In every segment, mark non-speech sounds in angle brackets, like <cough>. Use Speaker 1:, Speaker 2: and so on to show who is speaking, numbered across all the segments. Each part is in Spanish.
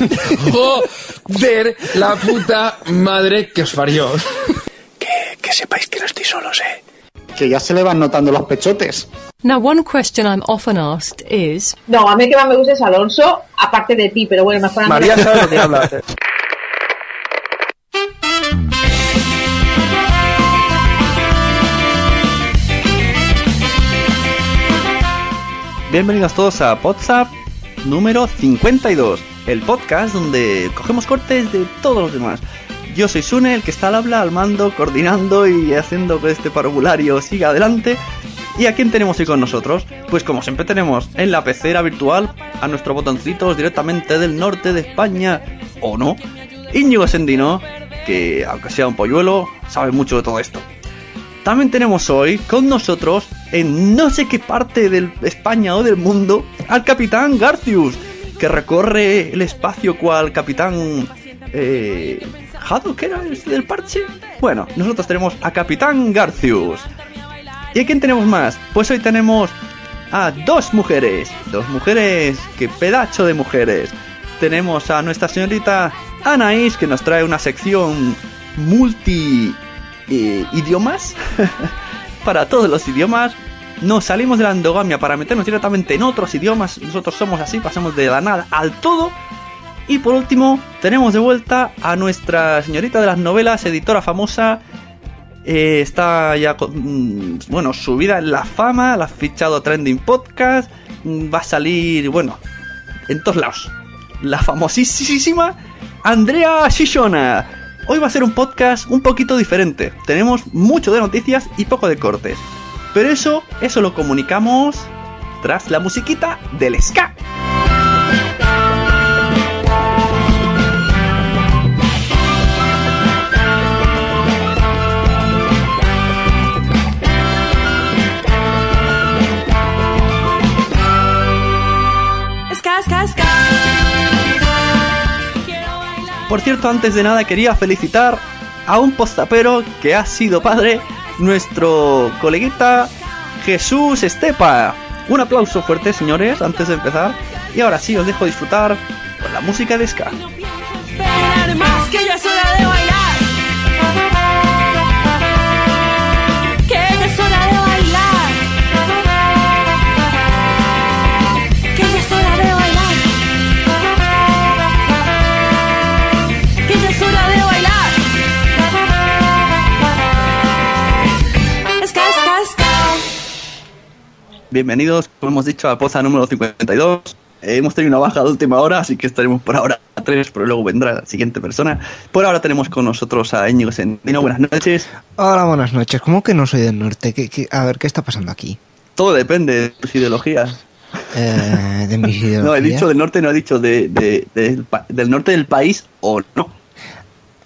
Speaker 1: <laughs>
Speaker 2: Joder, la puta madre que os parió.
Speaker 3: Que, que sepáis que no estoy solos, eh.
Speaker 4: Que ya se le van notando los pechotes.
Speaker 5: Now, one question I'm often asked is
Speaker 6: No, a mí que más me gusta es Alonso, aparte de ti, pero bueno, mejor
Speaker 3: María sabe lo que habla. eh.
Speaker 7: Bienvenidos todos a WhatsApp número 52, el podcast donde cogemos cortes de todos los demás. Yo soy Sune, el que está al habla, al mando, coordinando y haciendo que este parvulario siga adelante. ¿Y a quién tenemos hoy con nosotros? Pues como siempre tenemos en la pecera virtual a nuestros botoncitos directamente del norte de España, o no, Íñigo Sendino, que aunque sea un polluelo, sabe mucho de todo esto. También tenemos hoy con nosotros, en no sé qué parte de España o del mundo, al capitán Garcius, que recorre el espacio cual capitán... Eh, ¿Haddock era este del parche? Bueno, nosotros tenemos a capitán Garcius. ¿Y a quién tenemos más? Pues hoy tenemos a dos mujeres. Dos mujeres, qué pedacho de mujeres. Tenemos a nuestra señorita Anaís, que nos trae una sección multi eh, idiomas. <laughs> para todos los idiomas. Nos salimos de la endogamia para meternos directamente en otros idiomas. Nosotros somos así, pasamos de la nada al todo. Y por último, tenemos de vuelta a nuestra señorita de las novelas, editora famosa. Eh, está ya, con- mm, bueno, subida en la fama, la ha fichado Trending Podcast. mm, Va a salir, bueno, en todos lados. La famosísima Andrea Shishona. Hoy va a ser un podcast un poquito diferente. Tenemos mucho de noticias y poco de cortes. Pero eso, eso lo comunicamos tras la musiquita del ska. Por cierto, antes de nada quería felicitar a un postapero que ha sido padre, nuestro coleguita Jesús Estepa. Un aplauso fuerte, señores, antes de empezar. Y ahora sí, os dejo disfrutar con la música de Ska. Bienvenidos, como hemos dicho, a Poza número 52. Eh, hemos tenido una baja de última hora, así que estaremos por ahora a tres, pero luego vendrá la siguiente persona. Por ahora tenemos con nosotros a Íñigo Sendino. Buenas noches.
Speaker 8: Hola, buenas noches. ¿Cómo que no soy del norte? ¿Qué, qué- a ver, ¿qué está pasando aquí?
Speaker 7: Todo depende de tus ideologías.
Speaker 8: Eh, de mis ideologías. <laughs>
Speaker 7: No, he dicho del norte, no he dicho de, de- del norte del país o no.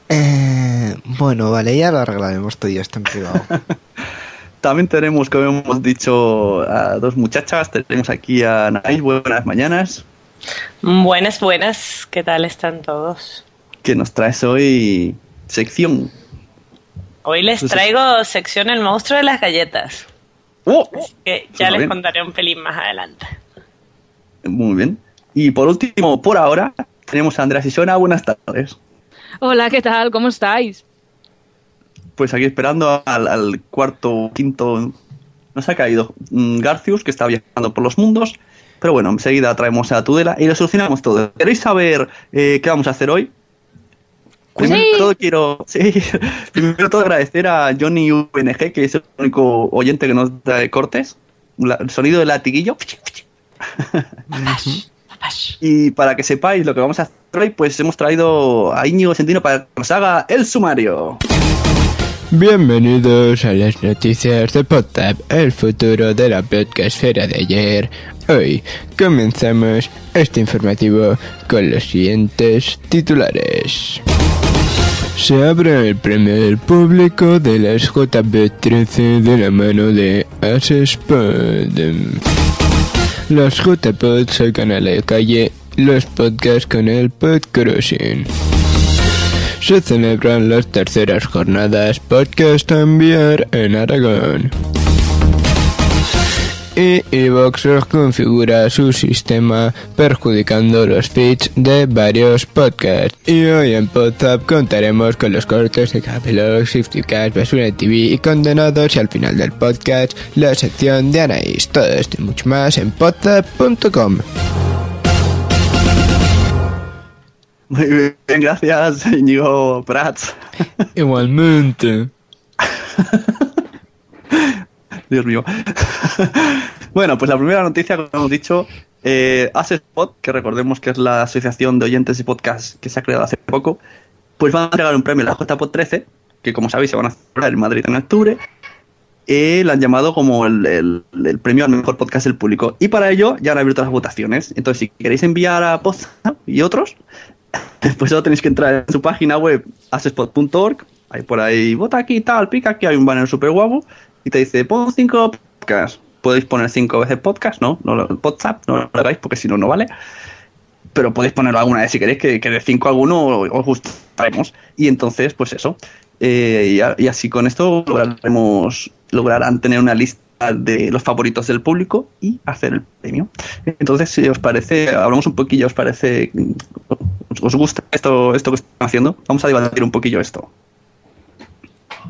Speaker 8: Eh, bueno, vale, ya lo arreglaremos todo esto en privado. <laughs>
Speaker 7: También tenemos, como hemos dicho, a dos muchachas. Tenemos aquí a Anaís, buenas mañanas.
Speaker 9: Buenas, buenas. ¿Qué tal están todos?
Speaker 7: Que nos traes hoy sección.
Speaker 9: Hoy les traigo sección El monstruo de las galletas.
Speaker 7: ¡Oh!
Speaker 9: Que ya les
Speaker 7: bien.
Speaker 9: contaré un pelín más adelante.
Speaker 7: Muy bien. Y por último, por ahora, tenemos a Andrea Sisona. Buenas tardes.
Speaker 10: Hola, ¿qué tal? ¿Cómo estáis?
Speaker 7: Pues aquí esperando al, al cuarto, quinto. Nos ha caído mm, Garcius, que está viajando por los mundos. Pero bueno, enseguida traemos a Tudela y lo solucionamos todo. ¿Queréis saber eh, qué vamos a hacer hoy? Primero de todo quiero, <laughs> sí, primero todo agradecer a Johnny UNG, que es el único oyente que nos trae cortes. La- el sonido del latiguillo. <laughs> Y para que sepáis lo que vamos a hacer hoy, pues hemos traído a Íñigo Sentino para que nos haga el sumario.
Speaker 2: Bienvenidos a las noticias de PodTap, el futuro de la podcastfera de ayer. Hoy comenzamos este informativo con los siguientes titulares. Se abre el del público de las JP13 de la mano de Asespod. Los JPod sacan a la calle los podcasts con el Podcrossing. Se celebran las terceras jornadas Podcast enviar en Aragón. Y Evox reconfigura su sistema perjudicando los feeds de varios podcasts. Y hoy en Podzap contaremos con los cortes de Capelog, Shiftycast, Basura TV y Condenados y al final del podcast la sección de Anaís. Todo esto y mucho más en podzap.com.
Speaker 7: Muy bien, gracias, Íñigo Prats. <laughs>
Speaker 2: Igualmente. <laughs>
Speaker 7: Dios mío. <laughs> bueno, pues la primera noticia, como hemos dicho, eh, Asespot, que recordemos que es la asociación de oyentes y podcasts que se ha creado hace poco, pues van a entregar un premio a la JPod 13, que como sabéis se van a celebrar en Madrid en octubre. Eh, la han llamado como el, el- el premio al mejor podcast del público. Y para ello ya han abierto las votaciones. Entonces, si queréis enviar a Podzap y otros, pues solo tenéis que entrar en su página web asespot.org. Hay por ahí, vota aquí, tal, pica aquí, hay un banner súper guapo. Y te dice, pon cinco podcasts. Podéis poner cinco veces podcast, ¿no? no WhatsApp, no lo hagáis porque si no, no vale. Pero podéis ponerlo alguna vez si queréis, que, que de cinco a alguno os gustaremos. Y entonces, pues eso. Eh, y, y así con esto lograremos, lograrán tener una lista de los favoritos del público y hacer el premio. Entonces, si os parece, hablamos un poquillo, os parece, os, gusta esto, esto que están haciendo, vamos a debatir un poquillo esto.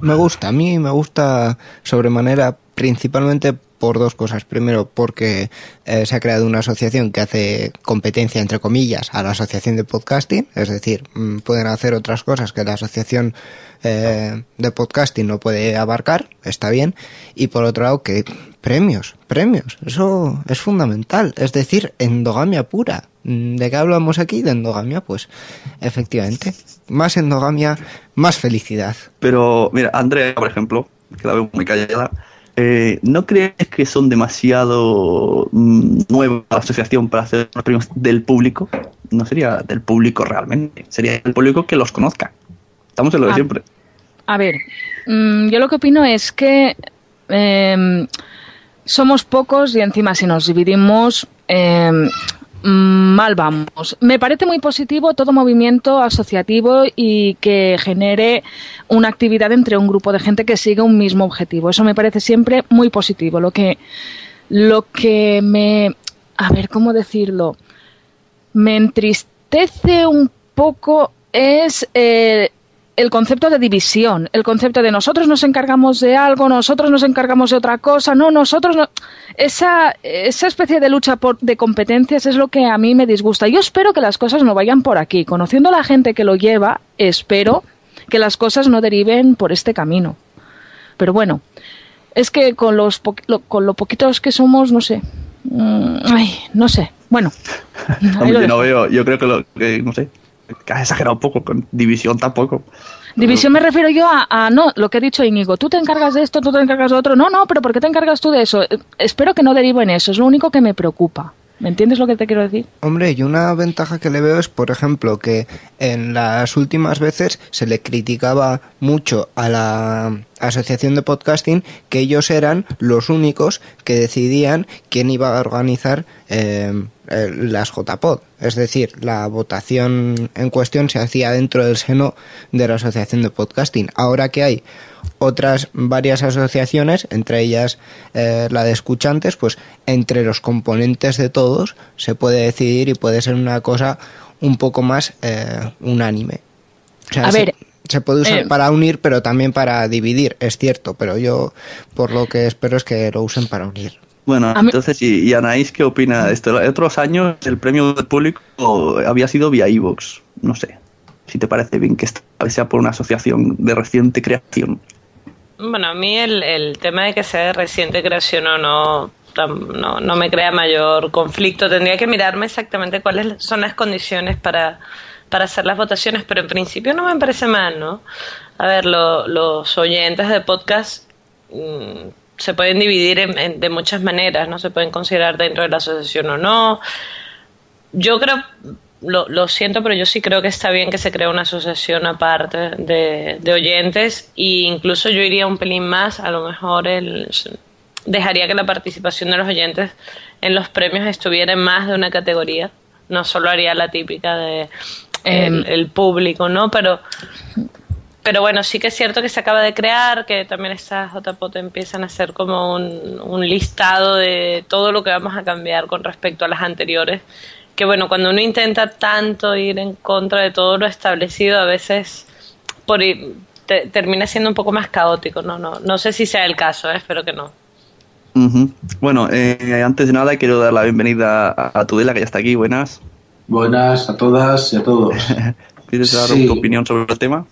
Speaker 8: Me gusta, a mí me gusta sobremanera principalmente por dos cosas. Primero, porque eh, se ha creado una asociación que hace competencia, entre comillas, a la asociación de podcasting. Es decir, mm, pueden hacer otras cosas que la asociación eh, de podcasting no puede abarcar. Está bien. Y por otro lado, que premios, premios. Eso es fundamental. Es decir, endogamia pura. Mm, ¿De qué hablamos aquí? De endogamia, pues efectivamente. Más endogamia, más felicidad.
Speaker 7: Pero, mira, Andrea, por ejemplo, que la veo muy callada, eh, ¿no crees que son demasiado mm, nueva la asociación para hacer los premios del público? No sería del público realmente, sería del público que los conozca. Estamos en lo de
Speaker 10: Ah.
Speaker 7: siempre.
Speaker 10: A ver, mm, yo lo que opino es que em, somos pocos y encima si nos dividimos em, mal vamos. Me parece muy positivo todo movimiento asociativo y que genere una actividad entre un grupo de gente que sigue un mismo objetivo. Eso me parece siempre muy positivo. Lo que, lo que me, a ver, ¿cómo decirlo? Me entristece un poco es eh, el concepto de división, el concepto de nosotros nos encargamos de algo, nosotros nos encargamos de otra cosa, no, nosotros no. Esa, esa especie de lucha por, de competencias es lo que a mí me disgusta. Yo espero que las cosas no vayan por aquí. Conociendo a la gente que lo lleva, espero que las cosas no deriven por este camino. Pero bueno, es que con los po- lo, con lo poquitos que somos, no sé. Mm, ay, no sé. Bueno. <laughs>
Speaker 7: no veo, yo creo que, lo, que no sé, que has exagerado un poco, con división tampoco.
Speaker 10: División me refiero yo a, no, lo que ha dicho Íñigo, tú te encargas de esto, tú te encargas de otro. No, no, pero ¿por qué te encargas tú de eso? Eh, Espero que no derive en eso, es lo único que me preocupa. ¿Me entiendes lo que te quiero decir?
Speaker 8: Hombre, y una ventaja que le veo es, por ejemplo, que en las últimas veces se le criticaba mucho a la, asociación de podcasting que ellos eran los únicos que decidían quién iba a organizar eh, eh, las JPod. Es decir, la votación en cuestión se hacía dentro del seno de la asociación de podcasting. Ahora que hay otras varias asociaciones, entre ellas eh, la de escuchantes, pues entre los componentes de todos se puede decidir y puede ser una cosa un poco más eh, unánime. O sea,
Speaker 10: A
Speaker 8: se-
Speaker 10: ver,
Speaker 8: se puede usar
Speaker 10: eh,
Speaker 8: para unir, pero también para dividir, es cierto, pero yo por lo que espero es que lo usen para unir.
Speaker 7: Bueno, entonces, ¿y, y Anaís qué opina de esto? En otros años el premio del público había sido vía iVoox. No sé, si te parece bien que esta vez sea por una asociación de reciente creación.
Speaker 9: Bueno, a mí el, el tema de que sea de reciente creación o no, no, no me crea mayor conflicto. Tendría que mirarme exactamente cuáles son las condiciones para, para hacer las votaciones, pero en principio no me parece mal, ¿no? A ver, lo- los oyentes de podcast mm, se pueden dividir en- en- de muchas maneras, ¿no? Se pueden considerar dentro de la asociación o no. Yo creo, lo, lo siento, pero yo sí creo que está bien que se cree una asociación aparte de, de oyentes e incluso yo iría un pelín más, a lo mejor el, dejaría que la participación de los oyentes en los premios estuviera en más de una categoría, no solo haría la típica de el, el público, ¿no? Pero pero bueno, sí que es cierto que se acaba de crear, que también estas JPOT empiezan a hacer como un, un listado de todo lo que vamos a cambiar con respecto a las anteriores. Que bueno, cuando uno intenta tanto ir en contra de todo lo establecido, a veces por ir- te- termina siendo un poco más caótico. No, no, no sé si sea el caso, ¿eh? espero que no.
Speaker 7: Bueno, eh, antes de nada quiero dar la bienvenida a, a Tudela, que ya está aquí. Buenas.
Speaker 11: Buenas a todas y a todos. <laughs>
Speaker 7: ¿Quieres dar
Speaker 11: Sí.
Speaker 7: tu opinión sobre el tema?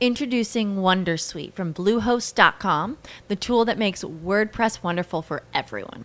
Speaker 1: Introducing Wondersuite from Bluehost.com, the tool that makes WordPress wonderful for everyone.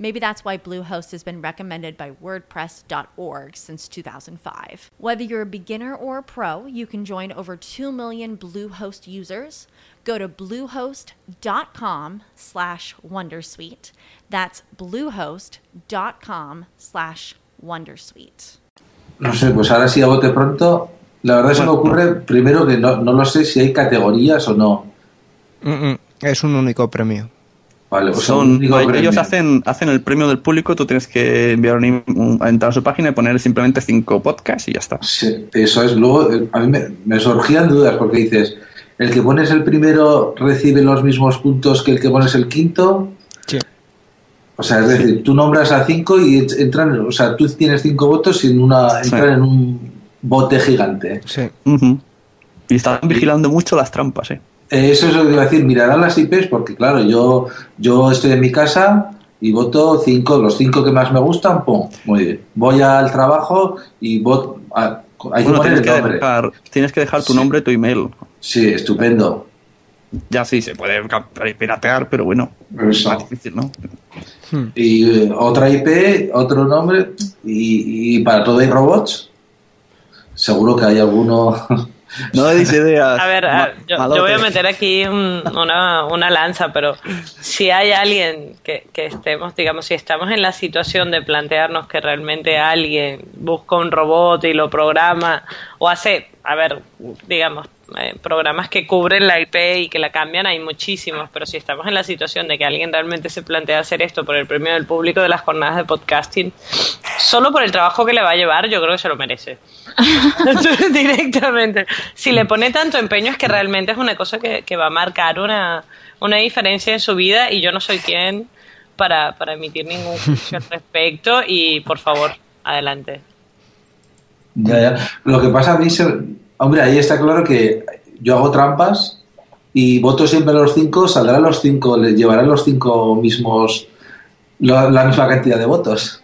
Speaker 1: Maybe that's why Bluehost has been recommended by WordPress.org since 2005. Whether you're a beginner or a pro, you can join over 2 million Bluehost users. Go to bluehost.com slash wondersuite. That's bluehost.com slash wondersuite.
Speaker 11: No sé, pues ahora sí a bote pronto. La verdad se me ocurre primero que no, no lo sé si hay categorías o no.
Speaker 8: Mm, mm, Es un único premio.
Speaker 11: Vale, pues
Speaker 7: Son, ellos
Speaker 11: premio.
Speaker 7: hacen, hacen el premio del público, tú tienes que enviar un, un- entrar a su página y poner simplemente cinco podcasts y ya está.
Speaker 11: Sí, eso es. Luego, eh, a mí me, me surgían dudas porque dices, el que pones el primero recibe los mismos puntos que el que pones el quinto.
Speaker 8: Sí.
Speaker 11: O sea, es decir, tú nombras a cinco y ent- entran, o sea, tú tienes cinco votos y en una,
Speaker 7: Sí.
Speaker 11: entran en un bote gigante.
Speaker 8: Sí.
Speaker 7: Y están vigilando mucho las trampas, ¿eh?
Speaker 11: Eh, Eso es lo que iba a decir, mirarán las IPs porque claro, yo, yo estoy en mi casa y voto cinco, los cinco que más me gustan, pum, muy bien. Voy al trabajo y voto, a- hay
Speaker 7: Bueno, tienes, que dejar, tienes que dejar tu
Speaker 11: Sí.
Speaker 7: nombre, tu email.
Speaker 11: Sí, estupendo.
Speaker 7: Ya sí, se puede piratear, pero bueno, es más difícil, ¿no?
Speaker 11: Y eh, otra IP, otro nombre, y, y para todo hay robots. Seguro que hay alguno. <laughs>
Speaker 7: No deis ideas.
Speaker 9: A ver, a- yo, yo voy a meter aquí un- una, una lanza, pero si hay alguien que, que estemos, digamos, si estamos en la situación de plantearnos que realmente alguien busca un robot y lo programa o hace, a ver, digamos, eh, programas que cubren la IP y que la cambian, hay muchísimos, pero si estamos en la situación de que alguien realmente se plantea hacer esto por el premio del público de las jornadas de podcasting, solo por el trabajo que le va a llevar, yo creo que se lo merece. <laughs> Directamente. Si le pone tanto empeño es que realmente es una cosa que, que va a marcar una, una diferencia en su vida y yo no soy quien para, para emitir ningún juicio al respecto y por favor, adelante.
Speaker 11: Ya, ya. Lo que pasa a mí, se- hombre, ahí está claro que yo hago trampas y voto siempre a los cinco, saldrán los cinco, les llevarán los cinco mismos la, la misma cantidad de votos.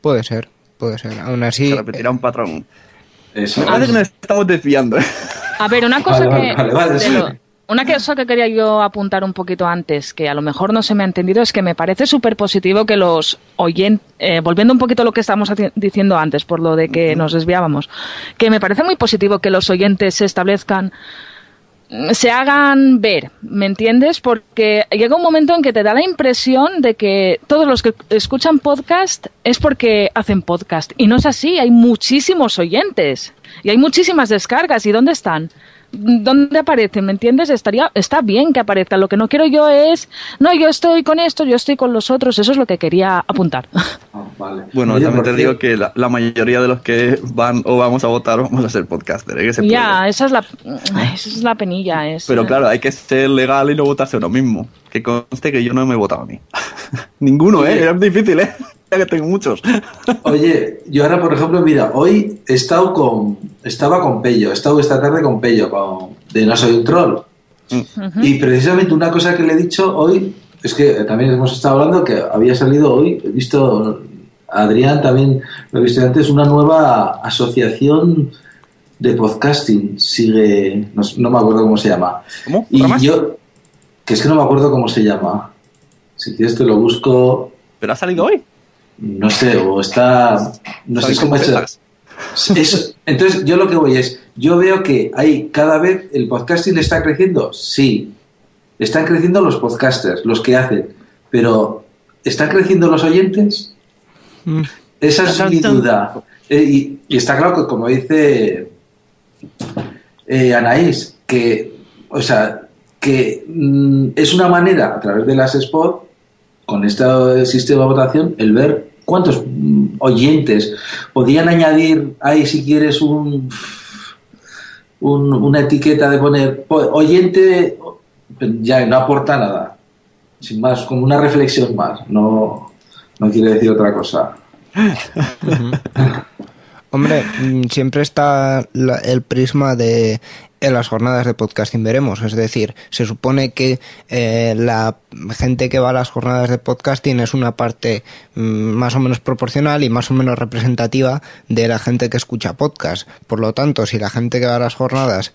Speaker 8: Puede ser, puede ser. Aún así,
Speaker 7: Se repetirá un patrón.
Speaker 11: Eso
Speaker 7: parece que nos estamos desviando. ¿eh?
Speaker 10: A ver, una cosa
Speaker 11: Vale,
Speaker 10: que.
Speaker 11: vale, vale,
Speaker 10: de lo- una cosa que quería yo apuntar un poquito antes, que a lo mejor no se me ha entendido, es que me parece súper positivo que los oyentes, volviendo un poquito a lo que estábamos diciendo antes, por lo de que nos desviábamos, que me parece muy positivo que los oyentes se establezcan, mm, se hagan ver, ¿me entiendes? Porque llega un momento en que te da la impresión de que todos los que escuchan podcast es porque hacen podcast. Y no es así, hay muchísimos oyentes y hay muchísimas descargas. ¿Y dónde están? ¿Dónde aparecen? ¿Me entiendes? Estaría, está bien que aparezcan. Lo que no quiero yo es, no, yo estoy con esto, yo estoy con los otros. Eso es lo que quería apuntar.
Speaker 11: Ah, vale.
Speaker 7: Bueno, también te digo que la, la mayoría de los que van o vamos a votar vamos a ser podcaster. ¿eh? Que se
Speaker 10: ya, esa es la, esa es la penilla. Es,
Speaker 7: Pero claro, hay que ser legal y no votarse uno mismo. Que conste que yo no me he votado a mí. <laughs> Ninguno, ¿eh? Es difícil, ¿eh? Ya que tengo muchos. <laughs>
Speaker 11: Oye, yo ahora, por ejemplo, mira, hoy he estado con. Estaba con Pello, he estado esta tarde con Pello, con, de No Soy un Troll. Y precisamente una cosa que le he dicho hoy es que también hemos estado hablando que había salido hoy, he visto. Adrián también lo he visto antes, una nueva asociación de podcasting. Sigue. No, no me acuerdo cómo se llama.
Speaker 7: ¿Cómo?
Speaker 11: Y yo. Que es que no me acuerdo cómo se llama. Si quieres te lo busco.
Speaker 7: ¿Pero ha salido hoy?
Speaker 11: No sé, o está. No sé
Speaker 7: ¿Sabes
Speaker 11: cómo es. <laughs> Eso. Entonces, yo lo que voy es. Yo veo que hay cada vez. ¿El podcasting está creciendo? Sí. Están creciendo los podcasters, los que hacen. Pero, ¿están creciendo los oyentes? Esa es mi duda. Eh, y, y está claro que, como dice eh, Anaís, que, o sea, que mm, es una manera, a través de las spots, con este sistema de votación, el ver cuántos mm, oyentes podían añadir ahí, si quieres, un, un- una etiqueta de poner po- oyente, ya no aporta nada. Sin más, como una reflexión más, no, no quiere decir otra cosa. <laughs>
Speaker 8: Hombre, mm, siempre está la- el prisma de en las jornadas de podcasting veremos. Es decir, se supone que eh, la gente que va a las jornadas de podcasting es una parte mm, más o menos proporcional y más o menos representativa de la gente que escucha podcast. Por lo tanto, si la gente que va a las jornadas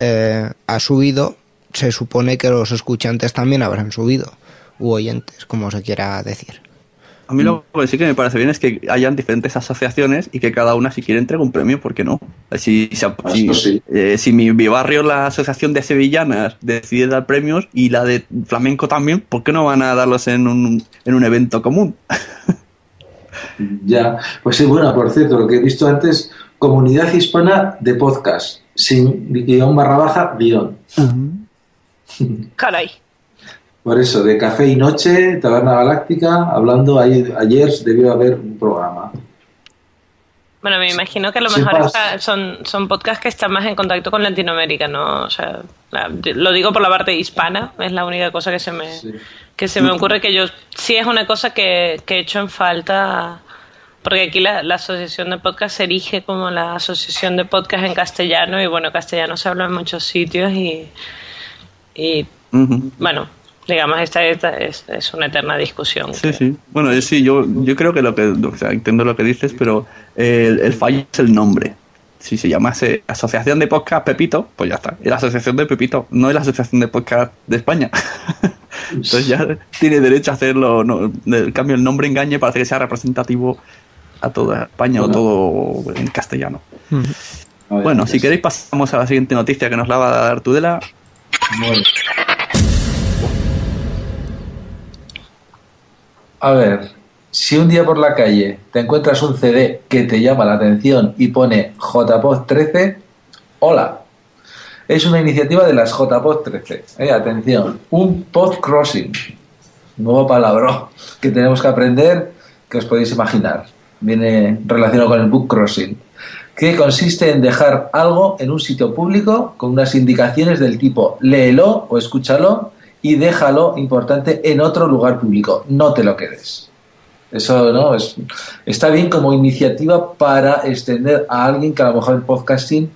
Speaker 8: eh, ha subido, se supone que los escuchantes también habrán subido, u oyentes, como se quiera decir.
Speaker 7: A mí lo que sí que me parece bien es que hayan diferentes asociaciones y que cada una si quiere entregue un premio, ¿por qué no? Si, si, si-
Speaker 11: Eso sí.
Speaker 7: eh, si mi, mi barrio, la asociación de sevillanas, decide dar premios y la de flamenco también, ¿por qué no van a darlos en un, en un evento común? <laughs>
Speaker 11: Ya, pues sí, bueno, por cierto, lo que he visto antes, comunidad hispana de podcast, sin guion barra baja, guion. <laughs>
Speaker 9: Caray.
Speaker 11: Por eso, de café y noche, taberna galáctica, hablando, ayer debió haber un programa.
Speaker 9: Bueno, me imagino que a lo mejor está- son, son podcasts que están más en contacto con Latinoamérica, ¿no? O sea, la- lo digo por la parte hispana, es la única cosa que se me, que se me ocurre que yo sí es una cosa que, que he hecho en falta, porque aquí la, la asociación de podcast se erige como la asociación de podcast en castellano y bueno, castellano se habla en muchos sitios y, y bueno, digamos, esta, esta es, es una eterna discusión.
Speaker 7: Sí, sí. Bueno, yo sí, yo, yo creo que lo que, o sea, entiendo lo que dices, pero el, el fallo es el nombre. Si se llamase Asociación de Podcast Pepito, pues ya está. Es la Asociación de Pepito, no es la Asociación de Podcast de España. <laughs> Entonces ya tiene derecho a hacerlo. No, el cambio, el nombre engañe para que sea representativo a toda España o todo en castellano. Bueno, si queréis pasamos a la siguiente noticia que nos la va a dar Tudela.
Speaker 11: A ver, si un día por la calle te encuentras un CD que te llama la atención y pone JPod 13, hola. Es una iniciativa de las JPod 13. Eh, atención, un pod crossing. Nuevo palabra que tenemos que aprender, que os podéis imaginar. Viene relacionado con el book crossing. Que consiste en dejar algo en un sitio público con unas indicaciones del tipo léelo o escúchalo y déjalo importante en otro lugar público. No te lo quedes. Eso no es, está bien como iniciativa para extender a alguien que a lo mejor el podcasting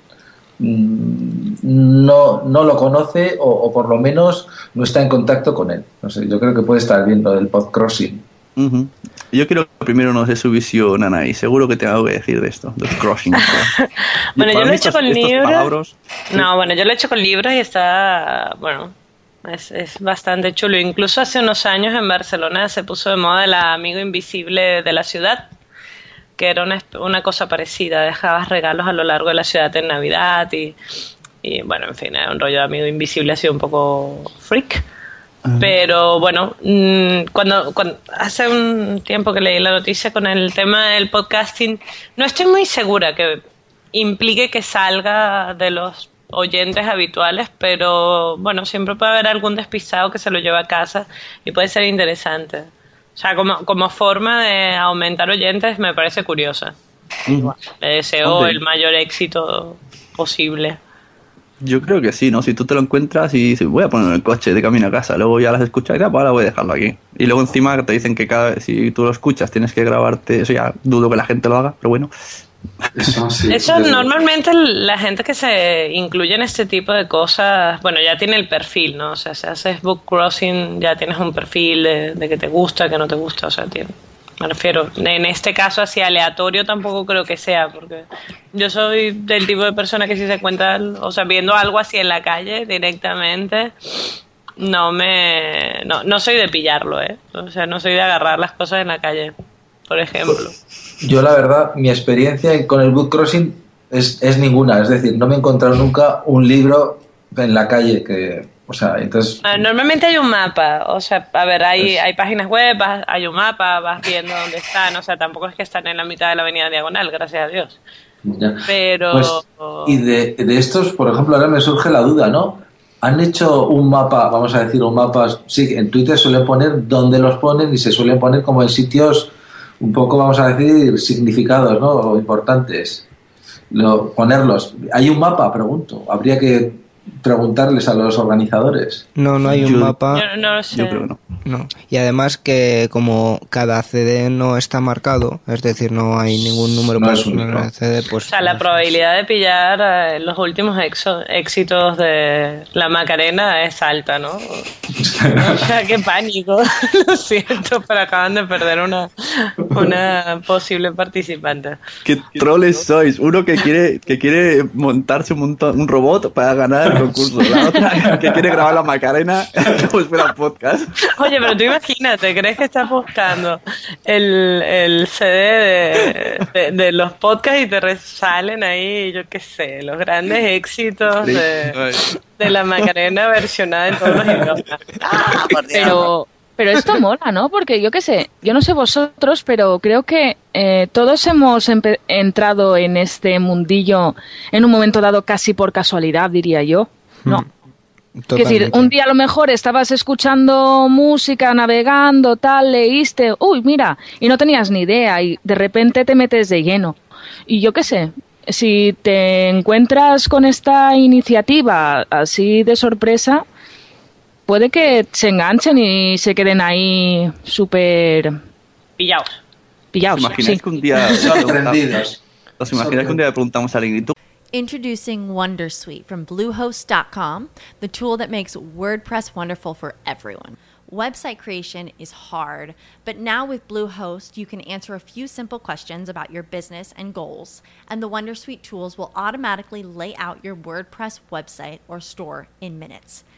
Speaker 11: mm, no, no lo conoce o, o por lo menos no está en contacto con él. No sé, yo creo que puede estar viendo el podcrossing.
Speaker 7: Ujú. Yo quiero que primero nos dé su visión, Ana, y seguro que tengo algo que decir de esto, del crossing. <laughs>
Speaker 9: Bueno, yo lo he hecho
Speaker 7: estos-
Speaker 9: con libros.
Speaker 7: palabras-
Speaker 9: No, bueno, yo lo he hecho con libros y está, bueno, es, es bastante chulo. Incluso hace unos años en Barcelona se puso de moda el amigo invisible de la ciudad, que era una, una cosa parecida. Dejabas regalos a lo largo de la ciudad en Navidad y, y bueno, en fin, era un rollo de amigo invisible así un poco freak. Pero bueno, mm, cuando, cuando hace un tiempo que leí la noticia con el tema del podcasting, no estoy muy segura que implique que salga de los oyentes habituales, pero bueno, siempre puede haber algún despistado que se lo lleva a casa y puede ser interesante. O sea, como, como forma de aumentar oyentes me parece curiosa. Le deseo el mayor éxito posible.
Speaker 7: Yo creo que sí, ¿no? Si tú te lo encuentras y dices, voy a poner en el coche de camino a casa, luego ya las escuchas y ya, pues ahora voy a dejarlo aquí. Y luego encima te dicen que cada vez, si tú lo escuchas tienes que grabarte, eso ya dudo que la gente lo haga, pero bueno.
Speaker 11: Eso sí.
Speaker 9: Eso
Speaker 11: desde-
Speaker 9: normalmente la gente que se incluye en este tipo de cosas, bueno, ya tiene el perfil, ¿no? O sea, si haces book crossing, ya tienes un perfil de, de que te gusta, que no te gusta, o sea, tiene, me refiero, en este caso así aleatorio tampoco creo que sea, porque yo soy del tipo de persona que si se cuenta, o sea, viendo algo así en la calle directamente, no me, no, no soy de pillarlo, ¿eh? O sea, no soy de agarrar las cosas en la calle, por ejemplo. <laughs>
Speaker 11: Yo la verdad, mi experiencia con el book crossing es, es ninguna. Es decir, no me he encontrado nunca un libro en la calle que, o sea, entonces
Speaker 9: Ah, Normalmente hay un mapa, o sea, a ver, hay, hay páginas web, hay un mapa, vas viendo dónde están, o sea, tampoco es que están en la mitad de la avenida diagonal, gracias a Dios.
Speaker 11: ya.
Speaker 9: Pero
Speaker 11: Pues, y de, de estos, por ejemplo, ahora me surge la duda, ¿no? Han hecho un mapa, vamos a decir, un mapa, sí, en Twitter suelen poner dónde los ponen y se suelen poner como en sitios un poco, vamos a decir, significados, ¿no? Importantes. Lo, ponerlos. ¿Hay un mapa? Pregunto. Habría que preguntarles a los organizadores.
Speaker 8: No, no hay un
Speaker 7: Yo-
Speaker 8: mapa.
Speaker 9: yo no lo sé.
Speaker 7: Yo creo que no.
Speaker 8: No. Y además que como cada CD no está marcado, es decir, no hay ningún número
Speaker 11: No
Speaker 8: para el CD, pues...
Speaker 9: O sea, la probabilidad de pillar eh, los últimos exo- éxitos de la Macarena es alta, ¿no? <laughs> O sea, qué pánico. <laughs> Lo siento, pero acaban de perder una, una posible participante.
Speaker 7: ¿Qué troles sois? Uno que quiere, que quiere montarse un, montón, un robot para ganar concurso. La otra <laughs> que quiere grabar la Macarena <laughs> luego espera un podcast.
Speaker 9: Oye, pero tú imagínate, ¿crees que estás buscando el, el CD de, de- de los podcasts y te resalen ahí, yo qué sé, los grandes éxitos de, de la Macarena versionada en todos los idiomas? Ah, por Dios.
Speaker 10: Pero, pero esto <laughs> mola, ¿no? Porque yo qué sé, yo no sé vosotros, pero creo que eh, todos hemos entrado en este mundillo en un momento dado casi por casualidad, diría yo. No. Es decir, un día a lo mejor estabas escuchando música, navegando, tal, leíste, uy, mira, y no tenías ni idea, y de repente te metes de lleno. Y yo qué sé, si te encuentras con esta iniciativa así de sorpresa, puede que se enganchen y se queden ahí súper
Speaker 9: Pillaos.
Speaker 10: pillados.
Speaker 7: Imagináis
Speaker 10: sí.
Speaker 7: que un día... <laughs>
Speaker 11: Sorprendidos.
Speaker 7: ¿Os imagináis que un día le preguntamos a alguien, ¿y tú
Speaker 1: Introducing Wondersuite from Bluehost.com, the tool that makes WordPress wonderful for everyone. Website creation is hard, but now with Bluehost, you can answer a few simple questions about your business and goals, and the Wondersuite tools will automatically lay out your WordPress website or store in minutes.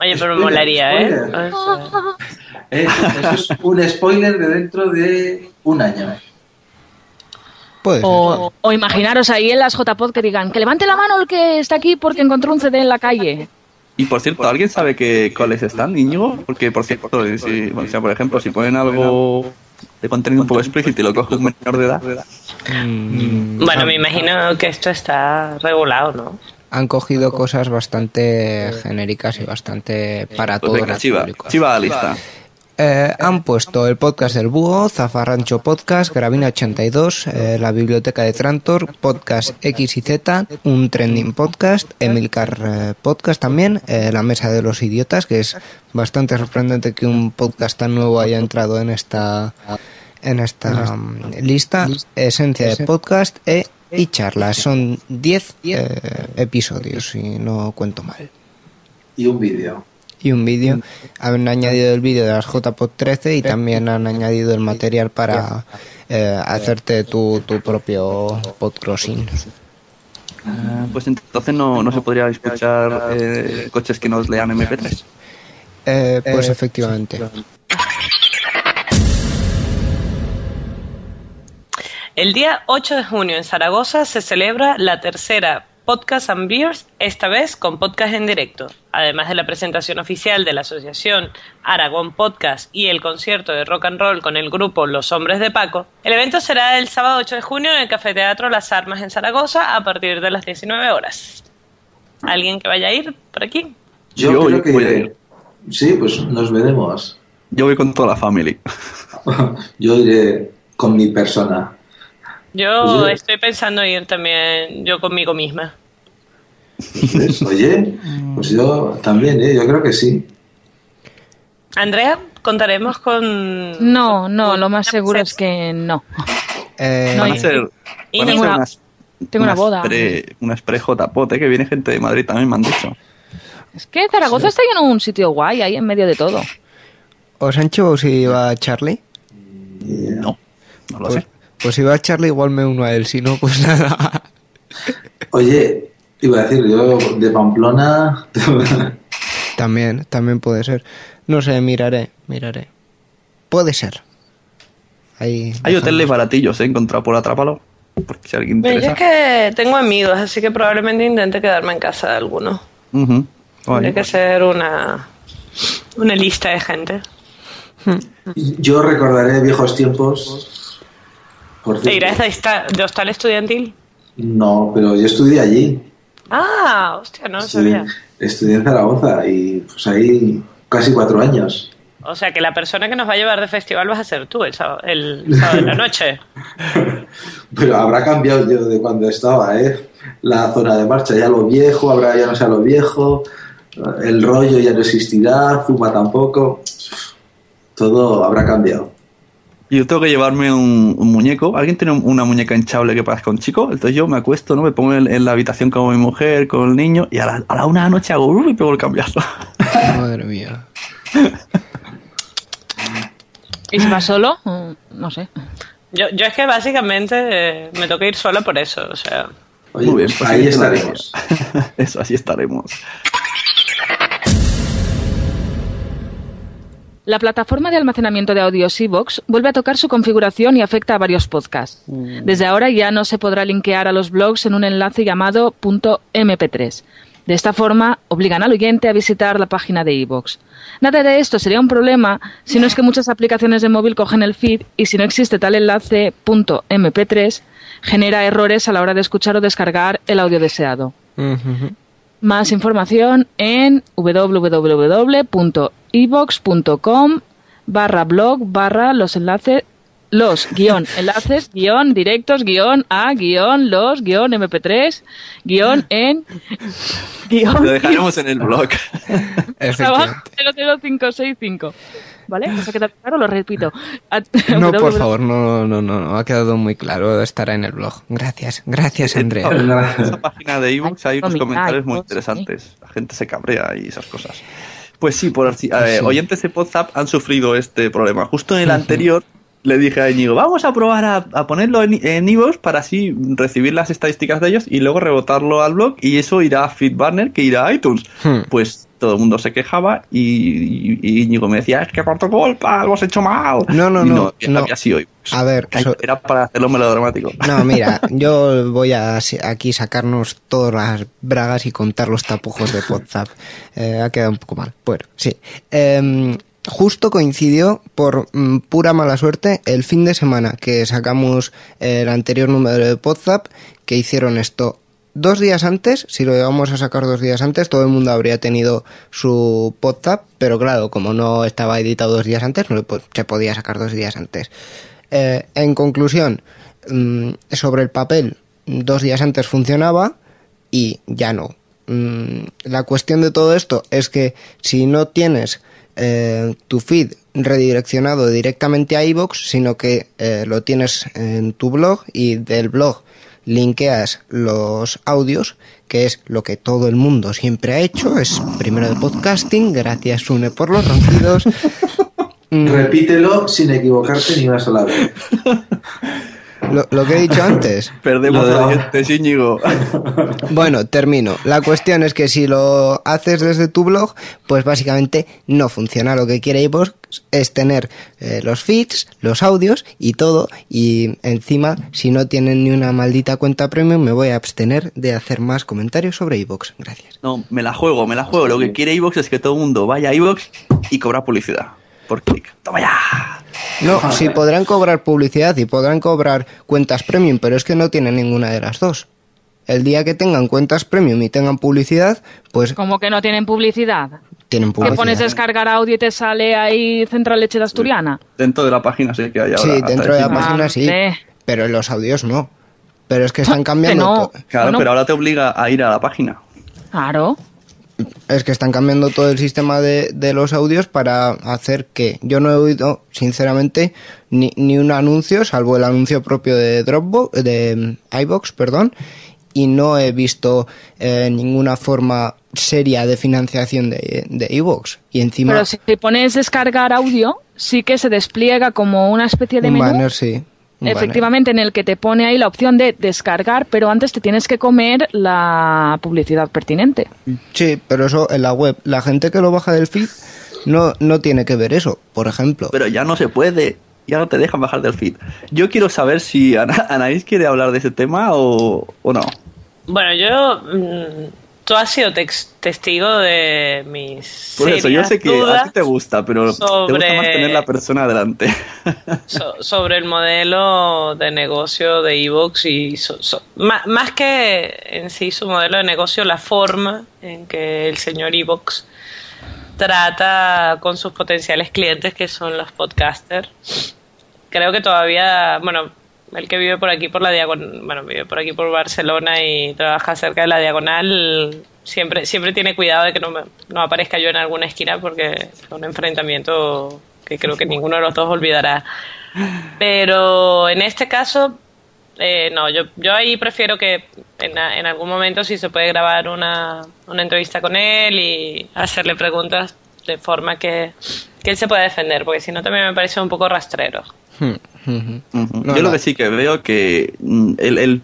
Speaker 9: Oye, pero me molaría, ¿eh?
Speaker 11: spoiler.
Speaker 9: O sea,
Speaker 11: Eh, eso es un spoiler de dentro de un año.
Speaker 8: Puede ser.
Speaker 10: O, o imaginaros ahí en las JPod que digan que levante la mano el que está aquí porque encontró un CD en la calle.
Speaker 7: Y por cierto, ¿alguien sabe que, cuáles están, Íñigo? Porque, por cierto, si, o sea, por ejemplo, si ponen algo de contenido un poco explícito y lo coge un menor de edad,
Speaker 8: Mm,
Speaker 9: Bueno, me imagino que esto está regulado, ¿no?
Speaker 8: Han cogido cosas bastante genéricas y bastante para
Speaker 7: pues
Speaker 8: todos
Speaker 7: venga,
Speaker 8: los
Speaker 7: chiva,
Speaker 8: públicos.
Speaker 7: chiva a la lista.
Speaker 8: Eh, han puesto el podcast del Búho, Zafarrancho Podcast, Gravina 82, eh, la biblioteca de Trantor, Podcast X y Z, un trending podcast, Emilcar eh, Podcast también, eh, La Mesa de los Idiotas, que es bastante sorprendente que un podcast tan nuevo haya entrado en esta en esta lista, Esencia de Podcast e, y charlas. Son 10 eh, episodios, si no cuento mal
Speaker 11: Y un vídeo.
Speaker 8: y un vídeo. Han añadido el vídeo de las JPod 13 y también han añadido el material para eh, hacerte tu, tu propio podcrossing.
Speaker 7: Ah, pues entonces no, no se podría escuchar eh, coches que nos lean MP3.
Speaker 8: Eh, pues efectivamente.
Speaker 9: El día 8 de junio en Zaragoza se celebra la tercera Podcast and Beers, esta vez con podcast en directo. Además de la presentación oficial de la asociación Aragón Podcast y el concierto de rock and roll con el grupo Los Hombres de Paco, el evento será el sábado 8 de junio en el Cafeteatro Las Armas en Zaragoza a partir de las 19 horas. ¿Alguien que vaya a ir por aquí?
Speaker 11: Yo,
Speaker 7: Yo-
Speaker 11: creo que.
Speaker 7: voy a ir.
Speaker 11: Sí, pues nos veremos.
Speaker 7: Yo voy con toda la family. <laughs>
Speaker 11: Yo iré con mi persona.
Speaker 9: Yo
Speaker 11: Oye.
Speaker 9: estoy pensando ir también yo conmigo misma.
Speaker 11: Oye, pues yo también, ¿eh? Yo creo que sí.
Speaker 9: Andrea, contaremos con...
Speaker 10: No, no, lo más seguro es que no.
Speaker 8: Eh,
Speaker 10: No,
Speaker 7: Van a
Speaker 10: y-
Speaker 7: ser,
Speaker 10: y
Speaker 7: van a
Speaker 10: tengo
Speaker 7: ser
Speaker 10: una-
Speaker 7: unas,
Speaker 10: tengo una boda.
Speaker 7: pre- unas pre-JPOT, eh, que viene gente de Madrid también, me han dicho.
Speaker 10: Es que Zaragoza está en un sitio guay, ahí en medio de todo.
Speaker 8: ¿Os han hecho si iba Charlie?
Speaker 7: No, no lo
Speaker 8: Pues,
Speaker 7: sé.
Speaker 8: Pues si va Charlie igual me uno a él, si no pues <laughs> nada.
Speaker 11: Oye, iba a decir, yo de Pamplona.
Speaker 8: También, también puede ser. No sé, miraré, miraré. Puede ser. Ahí
Speaker 7: Hay hoteles baratillos, he encontrado por Atrápalo. Porque si a alguien
Speaker 9: Bueno, yo
Speaker 7: interesa.
Speaker 9: es que tengo amigos, así que probablemente intente quedarme en casa de alguno.
Speaker 7: Guay.
Speaker 9: Tiene que ser una, una lista de gente.
Speaker 11: Yo recordaré viejos tiempos. Por
Speaker 9: ¿Te irás de, hostal estudiantil?
Speaker 11: No, pero yo estudié allí.
Speaker 9: Ah, hostia, no
Speaker 11: Sí,
Speaker 9: sabía.
Speaker 11: estudié en Zaragoza y pues ahí casi cuatro años.
Speaker 9: O sea, que la persona que nos va a llevar de festival vas a ser tú el sábado, el sábado de la noche. <laughs>
Speaker 11: Pero habrá cambiado yo de cuando estaba, ¿eh? La zona de marcha, ya lo viejo, habrá ya no sea lo viejo, el rollo ya no existirá, Zuma tampoco. Todo habrá cambiado.
Speaker 7: Y yo tengo que llevarme un, un muñeco. ¿Alguien tiene un- una muñeca hinchable que parezca un chico? Entonces yo me acuesto, ¿no? Me pongo en, en la habitación con mi mujer, con el niño, y a la, a la una de la noche hago "Uh", y pego el cambiazo. <laughs>
Speaker 8: Madre mía.
Speaker 10: ¿Y si vas solo? Mm, No sé.
Speaker 9: Yo, yo es que básicamente eh, me toca ir sola por eso, o sea...
Speaker 11: Oye,
Speaker 7: Muy bien, pues
Speaker 11: ahí estaremos. <laughs>
Speaker 7: Eso, así estaremos.
Speaker 10: La plataforma de almacenamiento de audios iVoox vuelve a tocar su configuración y afecta a varios podcasts. Desde ahora ya no se podrá linkear a los blogs en un enlace llamado .mp3. De esta forma, obligan al oyente a visitar la página de iVoox. Nada de esto sería un problema si no es que muchas aplicaciones de móvil cogen el feed y si no existe tal enlace .mp3, genera errores a la hora de escuchar o descargar el audio deseado. Más información en www.evox.com barra blog barra los enlaces los, guion, <laughs> enlaces, guion, directos, guion, a, guion, los, guion, mp3, guion, en, guion.
Speaker 7: Lo dejaremos en el blog. <laughs>
Speaker 10: Trabajo 00565. ¿Vale? ¿Os ha quedado claro? Lo repito. A- <laughs> <laughs>
Speaker 8: No, por favor, no, no, no, no, ha quedado muy claro, estará en el blog. Gracias, gracias, Andrea. <laughs>
Speaker 7: En esa página de ebooks hay unos comentarios muy interesantes. La gente se cabrea y esas cosas. Pues sí, por ver, oyentes de WhatsApp han sufrido este problema. Justo en el anterior le dije a Íñigo, vamos a probar a, a ponerlo en, en para así recibir las estadísticas de ellos y luego rebotarlo al blog y eso irá a FeedBurner que irá a iTunes.
Speaker 8: Hmm.
Speaker 7: Pues todo el mundo se quejaba y, y- Íñigo me decía, es que por tu culpa, lo has hecho mal.
Speaker 8: No, no, no, no.
Speaker 7: había sido iVoox.
Speaker 8: A ver, so-
Speaker 7: Era para hacerlo melodramático.
Speaker 8: No, <laughs> mira, yo voy a aquí sacarnos todas las bragas y contar los tapujos de WhatsApp. Eh, ha quedado un poco mal. Bueno, sí. Em, justo coincidió, por mm, pura mala suerte, el fin de semana que sacamos el anterior número de WhatsApp, que hicieron esto dos días antes, si lo íbamos a sacar dos días antes, todo el mundo habría tenido su WhatsApp, pero claro, como no estaba editado dos días antes, no se podía sacar dos días antes. Eh, en conclusión, mm, sobre el papel, dos días antes funcionaba y ya no. Mm, la cuestión de todo esto es que si no tienes eh, tu feed redireccionado directamente a iVoox, sino que eh, lo tienes en tu blog y del blog linkeas los audios, que es lo que todo el mundo siempre ha hecho, es primero de podcasting, gracias Sune por los ronquidos. <laughs> Mm,
Speaker 11: Repítelo sin equivocarte ni una sola vez. <laughs>
Speaker 8: lo, lo que he dicho antes. <laughs>
Speaker 7: Perdemos
Speaker 11: Lo de la-
Speaker 7: oyentes, Íñigo. <laughs>
Speaker 8: Bueno, termino. La cuestión es que si lo haces desde tu blog, pues básicamente no funciona. Lo que quiere iVoox es tener eh, los feeds, los audios y todo. Y encima, si no tienen ni una maldita cuenta premium, me voy a abstener de hacer más comentarios sobre iVoox. Gracias.
Speaker 7: No, me la juego, me la juego. Lo que quiere iVoox es que todo el mundo vaya a iVoox y cobra publicidad. Por clic. Toma ya.
Speaker 8: No, sí podrán cobrar publicidad y podrán cobrar cuentas premium, pero es que no tienen ninguna de las dos. El día que tengan cuentas premium y tengan publicidad, pues
Speaker 10: Como que no tienen publicidad.
Speaker 8: tienen
Speaker 10: Que
Speaker 8: publicidad.
Speaker 10: pones descargar audio y te sale ahí Central Leche de Asturiana.
Speaker 7: Dentro de la página sí que hay ahora.
Speaker 8: Sí, dentro de la página sí, pero en los audios no. Pero es que están <laughs> cambiando.
Speaker 10: no.
Speaker 7: Claro,
Speaker 10: Bueno.
Speaker 7: pero ahora te obliga a ir a la página.
Speaker 10: Claro.
Speaker 8: Es que están cambiando todo el sistema de, de los audios para hacer que yo no he oído, sinceramente, ni, ni un anuncio, salvo el anuncio propio de Dropbox, de mm, iBox, perdón, y no he visto eh, ninguna forma seria de financiación de, de iVoox. Y encima
Speaker 10: Pero si pones descargar audio, sí que se despliega como una especie de
Speaker 8: un
Speaker 10: menú.
Speaker 8: banner, sí.
Speaker 10: Efectivamente, en el que te pone ahí la opción de descargar, pero antes te tienes que comer la publicidad pertinente.
Speaker 8: Sí, pero eso en la web, la gente que lo baja del feed no, no tiene que ver eso, por ejemplo.
Speaker 7: Pero ya no se puede. Ya no te dejan bajar del feed. Yo quiero saber si Ana- Anaís quiere hablar de ese tema o, o no.
Speaker 9: Bueno, yo. mm, tú has sido tex- testigo de mis.
Speaker 7: Por eso, yo sé que a ti te gusta, pero te gusta
Speaker 9: sobre-
Speaker 7: más tener la persona adelante. <laughs>
Speaker 9: so- sobre el modelo de negocio de Evox y so- so- ma- más que en sí su modelo de negocio, la forma en que el señor Evox trata con sus potenciales clientes que son los podcasters. Creo que todavía, bueno, el que vive por aquí por la diagonal, bueno, vive por aquí por Barcelona y trabaja cerca de la diagonal, siempre siempre tiene cuidado de que no, me- no aparezca yo en alguna esquina porque es un enfrentamiento que creo que ninguno de los dos olvidará. Pero en este caso, eh, no, yo, yo ahí prefiero que en, en algún momento si se puede grabar una, una entrevista con él y hacerle preguntas de forma que, que él se pueda defender, porque si no también me parece un poco rastrero.
Speaker 8: Hmm, No,
Speaker 7: Yo lo que sí que veo que mm, el, el-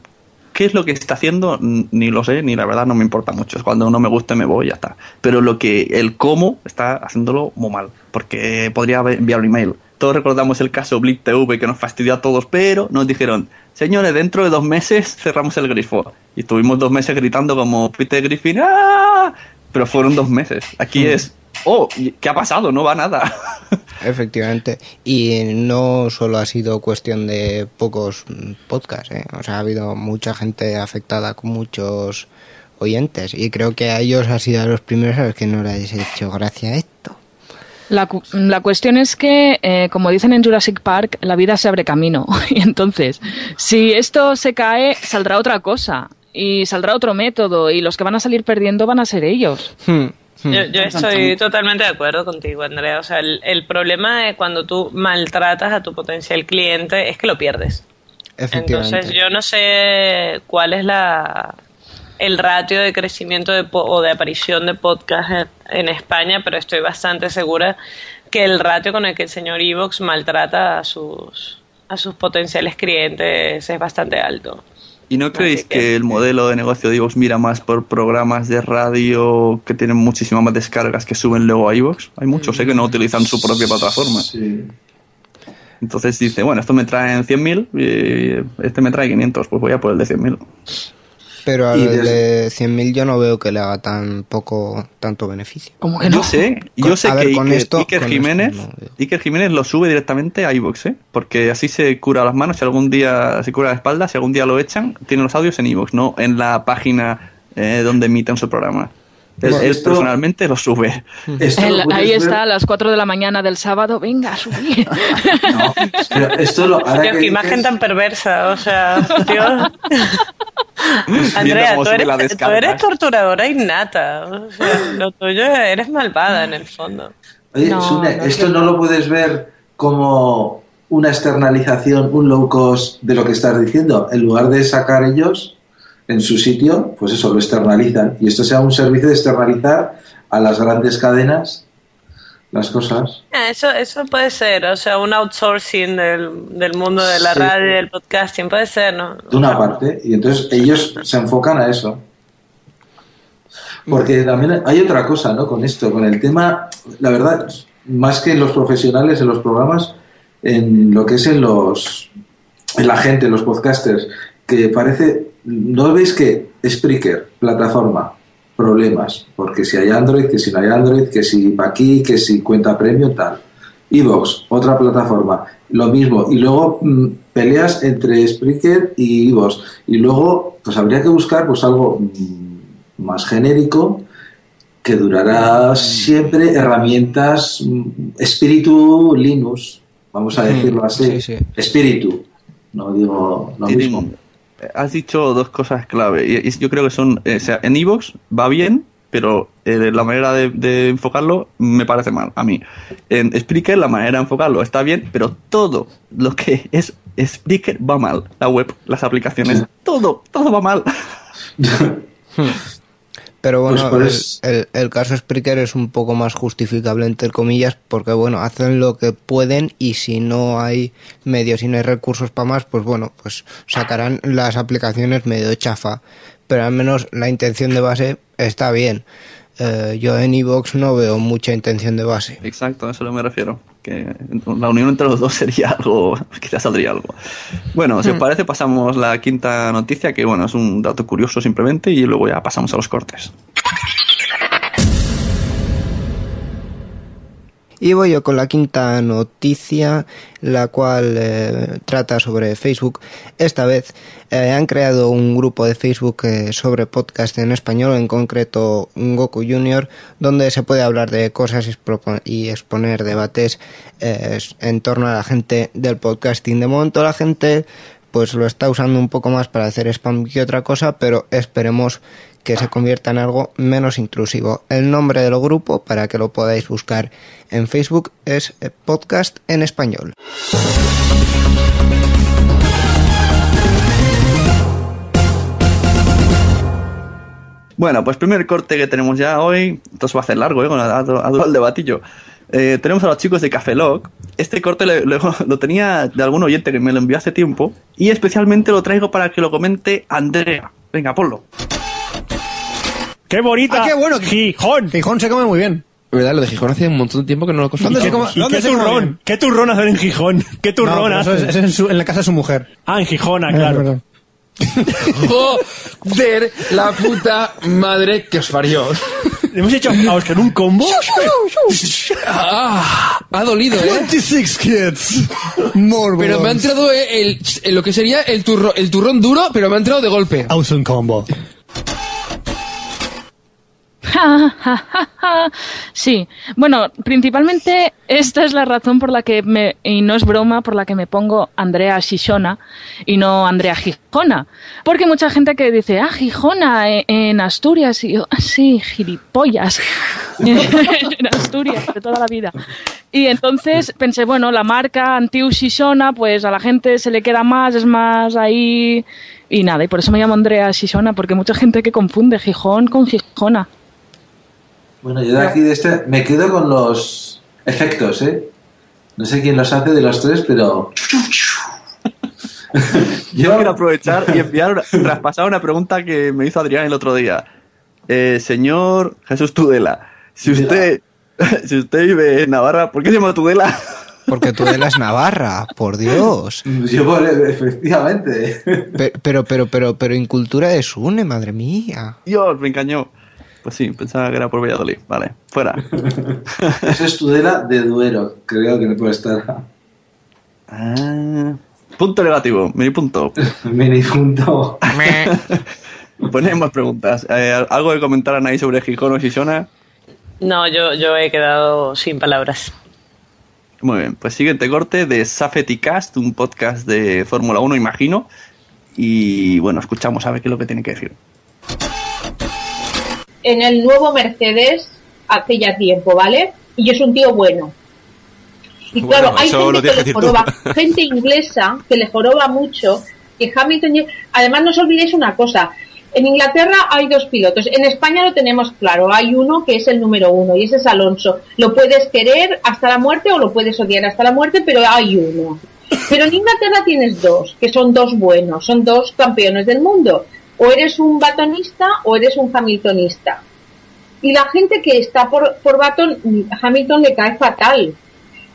Speaker 7: qué es lo que está haciendo ni lo sé ni la verdad no me importa mucho. Es cuando no me guste me voy y ya está. Pero lo que el cómo está haciéndolo muy mal, porque podría enviar un email. Todos recordamos el caso Blip TV que nos fastidió a todos, pero nos dijeron, señores, dentro de dos meses cerramos el grifo. Y estuvimos dos meses gritando como Peter Griffin, ¡ah! Pero fueron dos meses. Aquí
Speaker 8: Mm.
Speaker 7: es, oh, ¿y ¿qué ha pasado? No va nada. <laughs>
Speaker 8: Efectivamente. Y no solo ha sido cuestión de pocos podcasts, ¿eh? O sea, ha habido mucha gente afectada con muchos oyentes. Y creo que a ellos ha sido a los primeros a los que no les he hecho gracia esto.
Speaker 10: La, cu- la cuestión es que, eh, como dicen en Jurassic Park, la vida se abre camino. <laughs> Y entonces, si esto se cae, saldrá otra cosa. Y saldrá otro método. Y los que van a salir perdiendo van a ser ellos.
Speaker 8: Hmm,
Speaker 9: Yo, yo estoy totalmente de acuerdo contigo, Andrea. O sea, el, el problema de cuando tú maltratas a tu potencial cliente es que lo pierdes.
Speaker 8: Efectivamente.
Speaker 9: Entonces, yo no sé cuál es la el ratio de crecimiento de po- o de aparición de podcast en, en España, pero estoy bastante segura que el ratio con el que el señor Evox maltrata a sus a sus potenciales clientes es bastante alto.
Speaker 7: ¿Y no creéis que el modelo de negocio de iVoox mira más por programas de radio que tienen muchísimas más descargas que suben luego a iVoox? Hay muchos ¿eh? que no utilizan su propia plataforma. Entonces dice, bueno, esto me trae 100.000 y este me trae 500, pues voy a por el de 100.000.
Speaker 8: Pero al de 100.000 yo no veo que le haga tan poco, tanto beneficio.
Speaker 7: Yo sé, yo
Speaker 8: Con-
Speaker 7: sé
Speaker 8: a ver,
Speaker 7: que
Speaker 8: con
Speaker 7: Iker,
Speaker 8: esto-
Speaker 7: Iker Jiménez, Iker Jiménez lo sube directamente a iVoox, ¿eh? Porque así se cura las manos, si algún día se cura la espalda, si algún día lo echan, tiene los audios en iVoox, no en la página eh, donde emiten su programa. Personalmente lo sube.
Speaker 9: El- ahí está a las 4 de la mañana del sábado, venga, a subir. <laughs>
Speaker 11: Pero esto lo, ahora
Speaker 9: Tío,
Speaker 11: que
Speaker 9: qué imagen tan perversa, o sea, tío. <laughs> Andrea, tú eres, tú torturadora innata. O sea, lo tuyo eres malvada en el fondo.
Speaker 11: Oye,
Speaker 9: No,
Speaker 11: Sune,
Speaker 9: no
Speaker 11: esto no lo puedes ver como una externalización, un low cost de lo que estás diciendo. En lugar de sacar ellos en su sitio, pues eso, lo externalizan. Y esto sea un servicio de externalizar a las grandes cadenas las cosas.
Speaker 9: Ah, Eso, eso puede ser, o sea, un outsourcing del, del mundo de la
Speaker 11: Sí.
Speaker 9: radio y del podcasting, puede ser, ¿no?
Speaker 11: de una parte y entonces ellos se enfocan a eso porque también hay otra cosa no con esto con el tema la verdad más que en los profesionales en los programas en lo que es en los en la gente en los podcasters que parece no veis que Spreaker plataforma problemas porque si hay Android que si no hay Android que si pa' aquí que si cuenta premium tal Evox, otra plataforma, lo mismo. Y luego mm, peleas entre Spreaker y Evox. Y luego, pues habría que buscar pues algo mm, más genérico que durará siempre herramientas mm, espíritu Linux, vamos a
Speaker 7: Mm,
Speaker 11: decirlo así.
Speaker 7: sí, sí.
Speaker 11: Espíritu, no digo lo mismo.
Speaker 7: Has dicho dos cosas clave. Y, y yo creo que son. eh, o sea, en Evox va bien, pero eh, la manera de, de enfocarlo me parece mal, a mí. En Spreaker la manera de enfocarlo está bien, pero todo lo que es Spreaker va mal. La web, las aplicaciones, todo, todo va mal. <laughs> <laughs>
Speaker 8: Pero bueno,
Speaker 11: Pues por
Speaker 8: el,
Speaker 11: es-
Speaker 8: el- el caso Spreaker es un poco más justificable, entre comillas, porque bueno, hacen lo que pueden y si no hay medios y no hay recursos para más, pues bueno, pues sacarán las aplicaciones medio chafa. Pero al menos la intención de base está bien. Eh, yo en Evox no veo mucha intención de base.
Speaker 7: Exacto, a eso me refiero. Que la unión entre los dos <laughs> sería algo, quizás saldría algo. Bueno, si os
Speaker 8: Hmm.
Speaker 7: parece, pasamos la quinta noticia, que bueno, es un dato curioso simplemente, y luego ya pasamos a los cortes.
Speaker 8: Y voy yo con la quinta noticia, la cual eh, trata sobre Facebook. Esta vez eh, han creado un grupo de Facebook eh, sobre podcast en español, en concreto Goku Junior, donde se puede hablar de cosas y exponer debates en torno a la gente del podcasting. De momento la gente pues lo está usando un poco más para hacer spam que otra cosa, pero esperemos que se convierta en algo menos intrusivo. El nombre del grupo, para que lo podáis buscar en Facebook, es Podcast en Español.
Speaker 7: Bueno, pues primer corte que tenemos ya hoy, esto va a hacer largo, ¿eh? Ha, el debatillo. Eh, tenemos a los chicos de Café. Este corte <laughs> lo tenía de algún oyente que me lo envió hace tiempo y especialmente lo traigo para que lo comente Andrea. Venga, ponlo.
Speaker 12: ¡Qué bonita!
Speaker 13: Ah, qué bueno.
Speaker 12: Gijón.
Speaker 13: Gijón se come muy bien.
Speaker 14: ¿Verdad? Lo de Gijón hace un montón de tiempo que no lo
Speaker 13: ¿Dónde se come-
Speaker 12: ¿Y
Speaker 13: dónde
Speaker 12: qué
Speaker 13: se come
Speaker 12: turrón?
Speaker 13: bien?
Speaker 12: ¿Qué turrón hacen en Gijón? <laughs> ¿Qué
Speaker 13: No,
Speaker 12: turrón
Speaker 13: pero eso
Speaker 12: hacen?
Speaker 13: es, es en, su- en la casa de su mujer.
Speaker 12: Ah, en Gijona,
Speaker 13: Eh,
Speaker 12: claro.
Speaker 13: perdón. <laughs>
Speaker 14: Joder, la puta madre que os parió.
Speaker 12: ¿Hemos hecho a Oscar un combo?
Speaker 14: Ah, ha dolido, ¿eh?
Speaker 13: 26 kids. More
Speaker 14: Pero me ha entrado el, el- lo que sería el, turro, el turrón duro, pero me ha entrado de golpe.
Speaker 12: Awesome combo. <laughs>
Speaker 10: Sí, bueno, principalmente esta es la razón por la que me, y no es broma, por la que me pongo Andrea Shishona y no Andrea Gijona. Porque mucha gente que dice, ah, Gijona, eh, en Asturias, y yo, "Ah, sí, gilipollas, <laughs> en Asturias, de toda la vida. Y entonces pensé, bueno, la marca Antiu Shishona, pues a la gente se le queda más, es más ahí. Y nada, y por eso me llamo Andrea Shishona, porque mucha gente que confunde Gijón con Gijona.
Speaker 11: Bueno, yo de aquí de este me quedo con los efectos, ¿eh? No sé quién los hace de los tres, pero... <laughs>
Speaker 7: Yo quiero aprovechar y enviar, traspasar una pregunta que me hizo Adrián el otro día. Eh, señor Jesús Tudela, si usted, <laughs> si usted vive en Navarra, ¿por qué se llama Tudela? <laughs>
Speaker 8: Porque Tudela es Navarra, por Dios.
Speaker 11: Yo, bueno, efectivamente.
Speaker 8: Pe- Pero, pero, pero, pero, incultura de Sune, madre mía.
Speaker 7: Dios, me engañó. Pues sí, pensaba que era por Valladolid. Vale, fuera. <laughs>
Speaker 11: Eso es Tudela de Duero, creo que no puede estar.
Speaker 7: Ah, punto negativo, mini punto. <laughs>
Speaker 11: Mini punto. <laughs>
Speaker 7: Ponemos preguntas. Eh, ¿Algo que comentar Anaí sobre Gijón o Shishona?
Speaker 9: No, yo, yo he quedado sin palabras.
Speaker 7: Muy bien, pues siguiente corte de Safety Cast, un podcast de Fórmula 1, imagino. Y bueno, escuchamos a ver qué es lo que tiene que decir.
Speaker 6: En el nuevo Mercedes hace ya tiempo, ¿vale? Y yo es un tío bueno. Y
Speaker 15: Bueno,
Speaker 6: claro, hay gente que le joroba, <laughs> gente inglesa que le joroba mucho, que Hamilton... Además, no os olvidéis una cosa, en Inglaterra hay dos pilotos, en España lo tenemos claro, hay uno que es el número uno y ese es Alonso. Lo puedes querer hasta la muerte o lo puedes odiar hasta la muerte, pero hay uno. Pero en Inglaterra tienes dos, que son dos buenos, son dos campeones del mundo. O eres un batonista o eres un hamiltonista. Y la gente que está por, por Baton, Hamilton le cae fatal.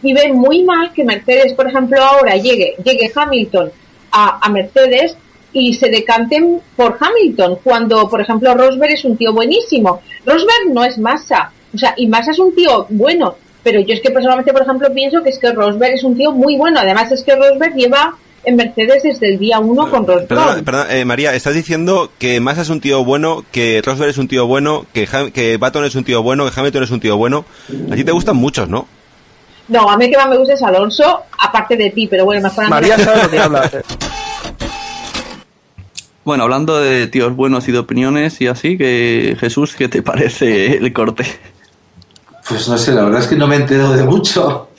Speaker 6: Y ve muy mal que Mercedes, por ejemplo, ahora llegue, llegue Hamilton a, a Mercedes y se decanten por Hamilton, cuando, por ejemplo, Rosberg es un tío buenísimo. Rosberg no es Massa, o sea, y Massa es un tío bueno, pero yo es que personalmente, por ejemplo, pienso que es que Rosberg es un tío muy bueno. Además, es que Rosberg lleva en Mercedes desde el día uno con Rosberg.
Speaker 15: Perdona, perdona, eh, María, estás diciendo que Massa es un tío bueno, que Rosberg es un tío bueno, que, Ham- que Baton es un tío bueno, que Hamilton es un tío bueno. A ti te gustan muchos, ¿no?
Speaker 6: No, a mí que más me gusta es Alonso, aparte de ti, pero bueno, mejor
Speaker 7: María sabe lo que habla. <laughs> Bueno, hablando de tíos buenos y de opiniones y así, que Jesús, ¿qué te parece el corte?
Speaker 11: Pues no sé, la verdad es que no me entero de mucho.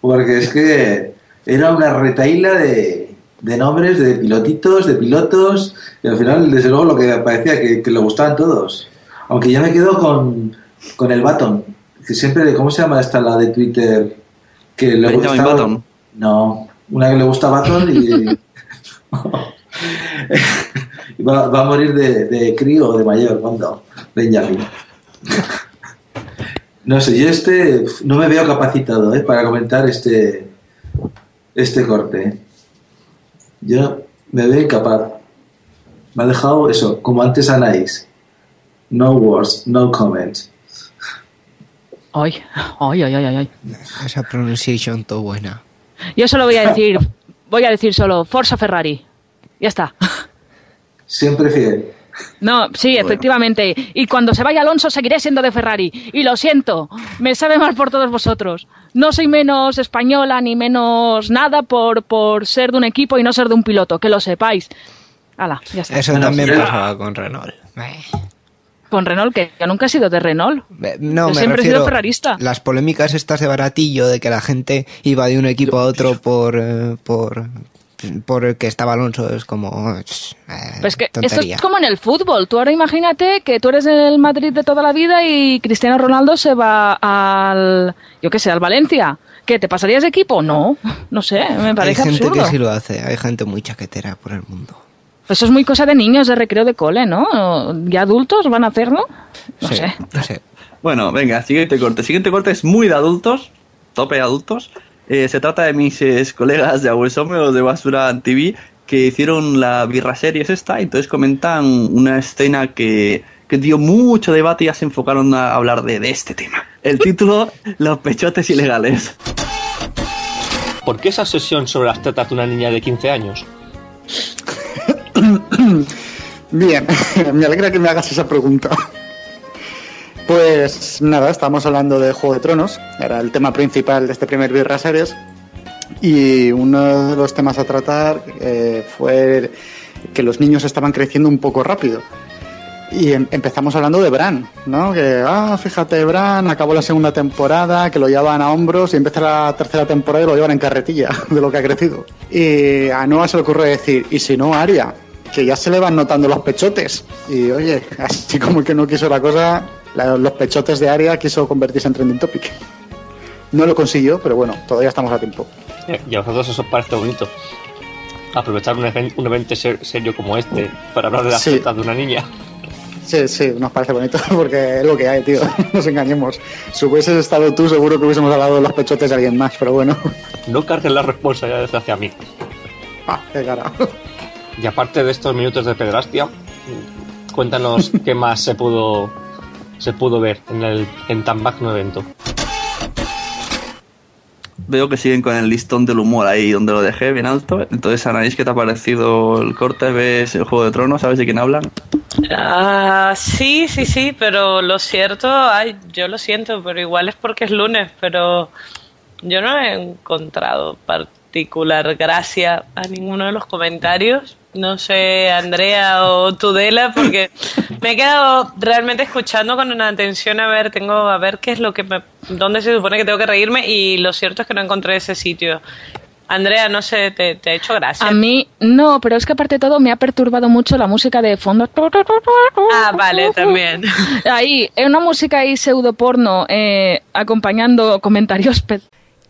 Speaker 11: Porque es que era una retaíla de, de nombres, de pilotitos, de pilotos. Y al final, desde luego, lo que parecía que, que le gustaban todos. Aunque ya me quedo con, con el Baton. Que siempre, ¿cómo se llama esta la de Twitter? Que le gusta.
Speaker 7: Button.
Speaker 11: No, una que le gusta Baton y. <laughs> <laughs> va, va a morir de, de crío o de mayor, ¿cuándo? Benjamin. No sé, yo este no me veo capacitado ¿eh? para comentar este este corte. Yo me veo incapaz. Me ha dejado eso, como antes Anaís. No words, no comments.
Speaker 10: Ay, ay, ay, ay, ay.
Speaker 8: Esa pronunciación todo buena.
Speaker 10: Yo solo voy a decir, voy a decir solo Forza Ferrari. Ya está.
Speaker 11: Siempre fiel.
Speaker 10: No, sí, efectivamente. Y cuando se vaya Alonso seguiré siendo de Ferrari. Y lo siento, me sabe mal por todos vosotros. No soy menos española ni menos nada por, por ser de un equipo y no ser de un piloto, que lo sepáis. Ya está.
Speaker 8: Eso también pasaba con Renault.
Speaker 10: Con Renault, que yo nunca he sido de Renault.
Speaker 8: No,
Speaker 10: Yo
Speaker 8: me
Speaker 10: siempre he
Speaker 8: refiero
Speaker 10: sido ferrarista.
Speaker 8: Las polémicas estas de baratillo, de que la gente iba de un equipo a otro por, eh, por, por el que estaba Alonso, es como... eh,
Speaker 10: Pues que esto es como en el fútbol. Tú ahora imagínate que tú eres del Madrid de toda la vida y Cristiano Ronaldo se va al, yo qué sé, al Valencia. ¿Qué, te pasarías de equipo? No, no sé, me
Speaker 8: Hay
Speaker 10: parece
Speaker 8: gente
Speaker 10: absurdo.
Speaker 8: que sí lo hace, hay gente muy chaquetera por el mundo.
Speaker 10: Eso es muy cosa de niños de recreo de cole, ¿no? ¿Y adultos van a hacerlo? No
Speaker 8: Sí,
Speaker 10: sé.
Speaker 8: sí.
Speaker 7: Bueno, venga, siguiente corte. Siguiente corte es muy de adultos, tope de adultos. Eh, se trata de mis eh, colegas de Abuesome o de Basura TV que hicieron la birra series esta, entonces comentan una escena que, que dio mucho debate y ya se enfocaron a hablar de, de este tema. El título, <laughs> Los pechotes ilegales.
Speaker 16: ¿Por qué esa obsesión sobre las tetas de una niña de 15 años? <coughs>
Speaker 4: Bien, <laughs> me alegra que me hagas esa pregunta. Pues nada, estábamos hablando de Juego de Tronos, era el tema principal de este primer Birra Series. Y uno de los temas a tratar eh, fue que los niños estaban creciendo un poco rápido. Y em- empezamos hablando de Bran, ¿no? Que, ah, fíjate, Bran acabó la segunda temporada, que lo llevaban a hombros y empieza la tercera temporada y lo llevan en carretilla, <laughs> de lo que ha crecido. Y a Noah se le ocurre decir, ¿y si no, Aria? Que ya se le van notando los pechotes. Y oye, así como que no quiso la cosa, la- los pechotes de Aria quiso convertirse en trending topic. No lo consiguió, pero bueno, todavía estamos a tiempo.
Speaker 16: Y a vosotros eso os parece bonito. Aprovechar un, un evento ser- serio como este para hablar de las
Speaker 4: Sí.
Speaker 16: tetas de una niña.
Speaker 4: Sí, sí, nos parece bonito <laughs> porque es lo que hay, tío. No <laughs> nos engañemos. Si hubieses estado tú, seguro que hubiésemos hablado de los pechotes de alguien más, pero bueno.
Speaker 16: No cargues la responsabilidad hacia mí.
Speaker 4: Ah, qué cara.
Speaker 16: Y aparte de estos minutos de pedrastia, cuéntanos <laughs> qué más se pudo se pudo ver en el en tan magno evento.
Speaker 7: Veo que siguen con el listón del humor ahí donde lo dejé, bien alto. Entonces, Anaís, ¿qué te ha parecido el corte? ¿Ves el Juego de Tronos? ¿Sabes de quién hablan?
Speaker 9: Ah, sí, sí, sí, pero lo cierto, ay, yo lo siento, pero igual es porque es lunes, pero yo no he encontrado particular gracia a ninguno de los comentarios. No sé, Andrea o Tudela, porque me he quedado realmente escuchando con una atención a ver, tengo a ver qué es lo que me, dónde se supone que tengo que reírme y lo cierto es que no encontré ese sitio. Andrea, no sé, te, te ha hecho gracia.
Speaker 10: A mí no, pero es que aparte de todo me ha perturbado mucho la música de fondo.
Speaker 9: Ah, vale, también.
Speaker 10: Ahí, una música ahí pseudo porno eh, acompañando comentarios.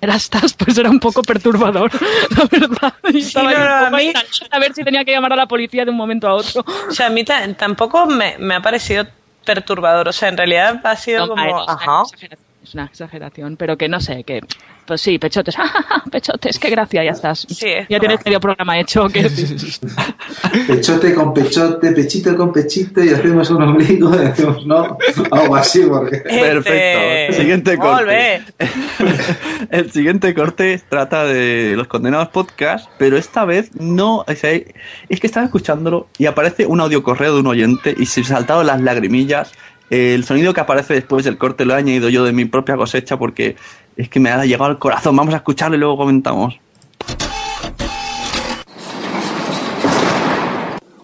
Speaker 10: Erastas, pues era un poco perturbador, <laughs> la verdad. Estaba
Speaker 9: no, no, a mí-
Speaker 10: ver si tenía que llamar a la policía de un momento a otro.
Speaker 9: O sea, a mí ta- tampoco me, me ha parecido perturbador. O sea, en realidad ha sido
Speaker 10: No,
Speaker 9: como. Ajá.
Speaker 10: Es una exageración, pero que no sé, que. Pues sí, pechotes, <laughs> pechotes, qué gracia, ya estás. ya tienes medio programa hecho. Que... <laughs>
Speaker 11: Pechote con pechote, pechito con pechito y hacemos un ombligo <laughs> y hacemos no, algo así porque...
Speaker 7: Perfecto. Siguiente corte. El siguiente corte trata de los condenados podcast, pero esta vez no. o sea, es que estaba escuchándolo y aparece un audio correo de un oyente y se saltaron las lagrimillas. El sonido que aparece después del corte lo he añadido yo de mi propia cosecha porque es que me ha llegado al corazón. Vamos a escucharlo y luego comentamos.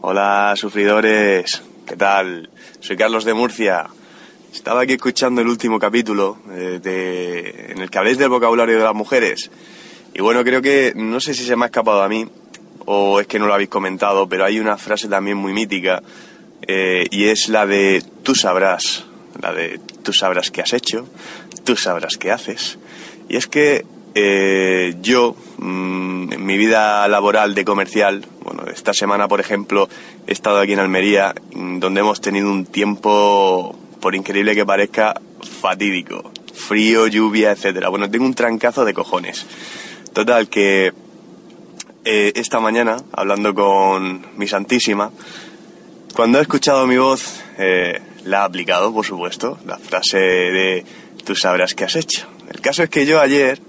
Speaker 17: Hola, sufridores. ¿Qué tal? Soy Carlos de Murcia. Estaba aquí escuchando el último capítulo eh, de, en el que habléis del vocabulario de las mujeres. Y bueno, creo que no sé si se me ha escapado a mí o es que no lo habéis comentado, pero hay una frase también muy mítica eh, y es la de tú sabrás, la de tú sabrás qué has hecho, tú sabrás qué haces. Y es que eh, yo, mm, en mi vida laboral de comercial, bueno, esta semana, por ejemplo, he estado aquí en Almería, mm, donde hemos tenido un tiempo, por increíble que parezca, fatídico. Frío, lluvia, etcétera. Bueno, tengo un trancazo de cojones. Total, que eh, esta mañana, hablando con mi Santísima, cuando he escuchado mi voz, eh, la ha aplicado, por supuesto, la frase de tú sabrás qué has hecho. El caso es que yo ayer,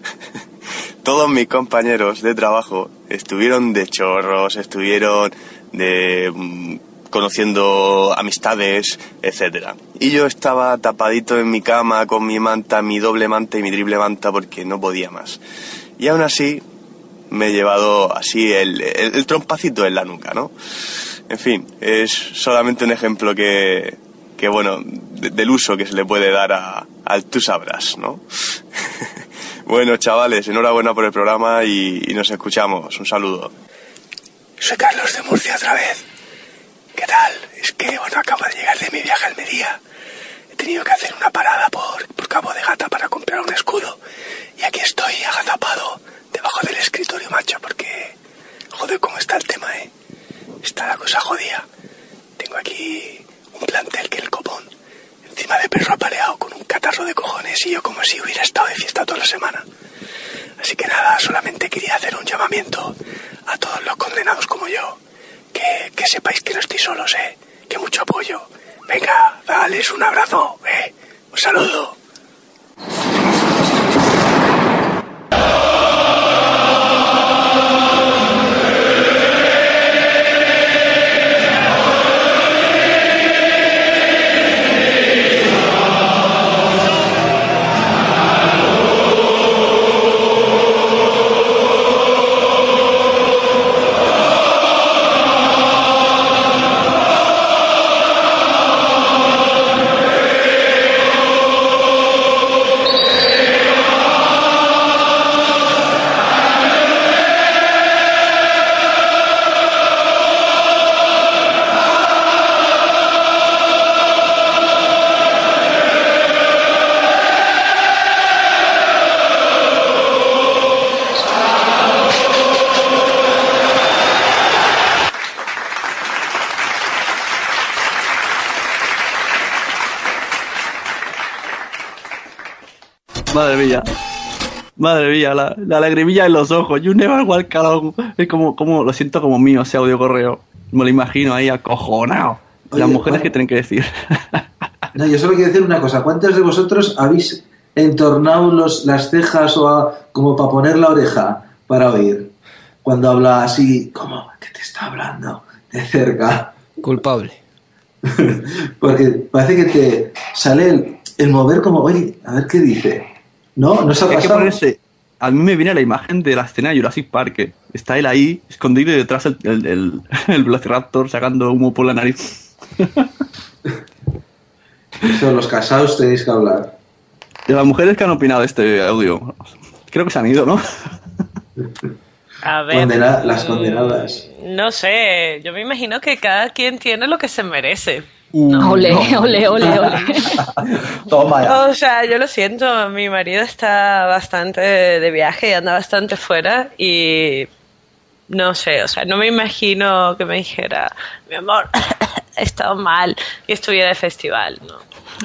Speaker 17: <laughs> todos mis compañeros de trabajo estuvieron de chorros, estuvieron de mm, conociendo amistades, etcétera. Y yo estaba tapadito en mi cama con mi manta, mi doble manta y mi triple manta porque no podía más. Y aún así me he llevado así el, el- el trompacito en la nuca, ¿no? En fin, es solamente un ejemplo que, que bueno, de- del uso que se le puede dar a, al tú sabrás, ¿no? <laughs> bueno, chavales, enhorabuena por el programa y, y nos escuchamos. Un saludo.
Speaker 3: Soy Carlos de Murcia otra vez. ¿Qué tal? Es que, bueno, acabo de llegar de mi viaje a Almería. He tenido que hacer una parada por, por Cabo de Gata para comprar un escudo. Y aquí estoy agazapado debajo del escritorio, macho, porque... Joder, cómo está el tema, ¿eh? Está la cosa jodida. Tengo aquí un plantel que el copón. Encima de perro apaleado con un catarro de cojones y yo como si hubiera estado de fiesta toda la semana. Así que nada, solamente quería hacer un llamamiento a todos los condenados como yo. Que, que sepáis que no estoy solos, ¿eh? Que mucho apoyo. Venga, dales un abrazo, ¿eh? Un saludo.
Speaker 7: Madre mía, la, la lagrimilla en los ojos. You never walk alone. Es como, como, lo siento como mío ese audio correo. Me lo imagino ahí acojonado. Las mujeres que tienen que decir.
Speaker 11: No, yo solo quiero decir una cosa. ¿Cuántos de vosotros habéis entornado los, las cejas o a- como para poner la oreja para oír? Cuando habla así, como que te está hablando de cerca.
Speaker 8: Culpable. <laughs>
Speaker 11: Porque parece que te sale el, el mover como, oye, a ver qué dice. ¿No? ¿No se ha pasado?
Speaker 7: ponerse. A mí me viene la imagen de la escena de Jurassic Park. que Está él ahí, escondido y detrás el, el, el, <laughs> el Velociraptor sacando humo por la nariz.
Speaker 11: Eso, los casados tenéis que hablar.
Speaker 7: De las mujeres que han opinado de este audio. Creo que se han ido, ¿no?
Speaker 9: A ver.
Speaker 11: Condena- las
Speaker 9: mm,
Speaker 11: condenadas.
Speaker 9: No sé, yo me imagino que cada quien tiene lo que se merece.
Speaker 10: Ole, ole, ole, ole. <laughs>
Speaker 11: Toma ya.
Speaker 9: O sea, yo lo siento, mi marido está bastante de viaje y anda bastante fuera y no sé, o sea, no me imagino que me dijera, mi amor, <coughs> he estado mal y estuviera de festival, ¿no?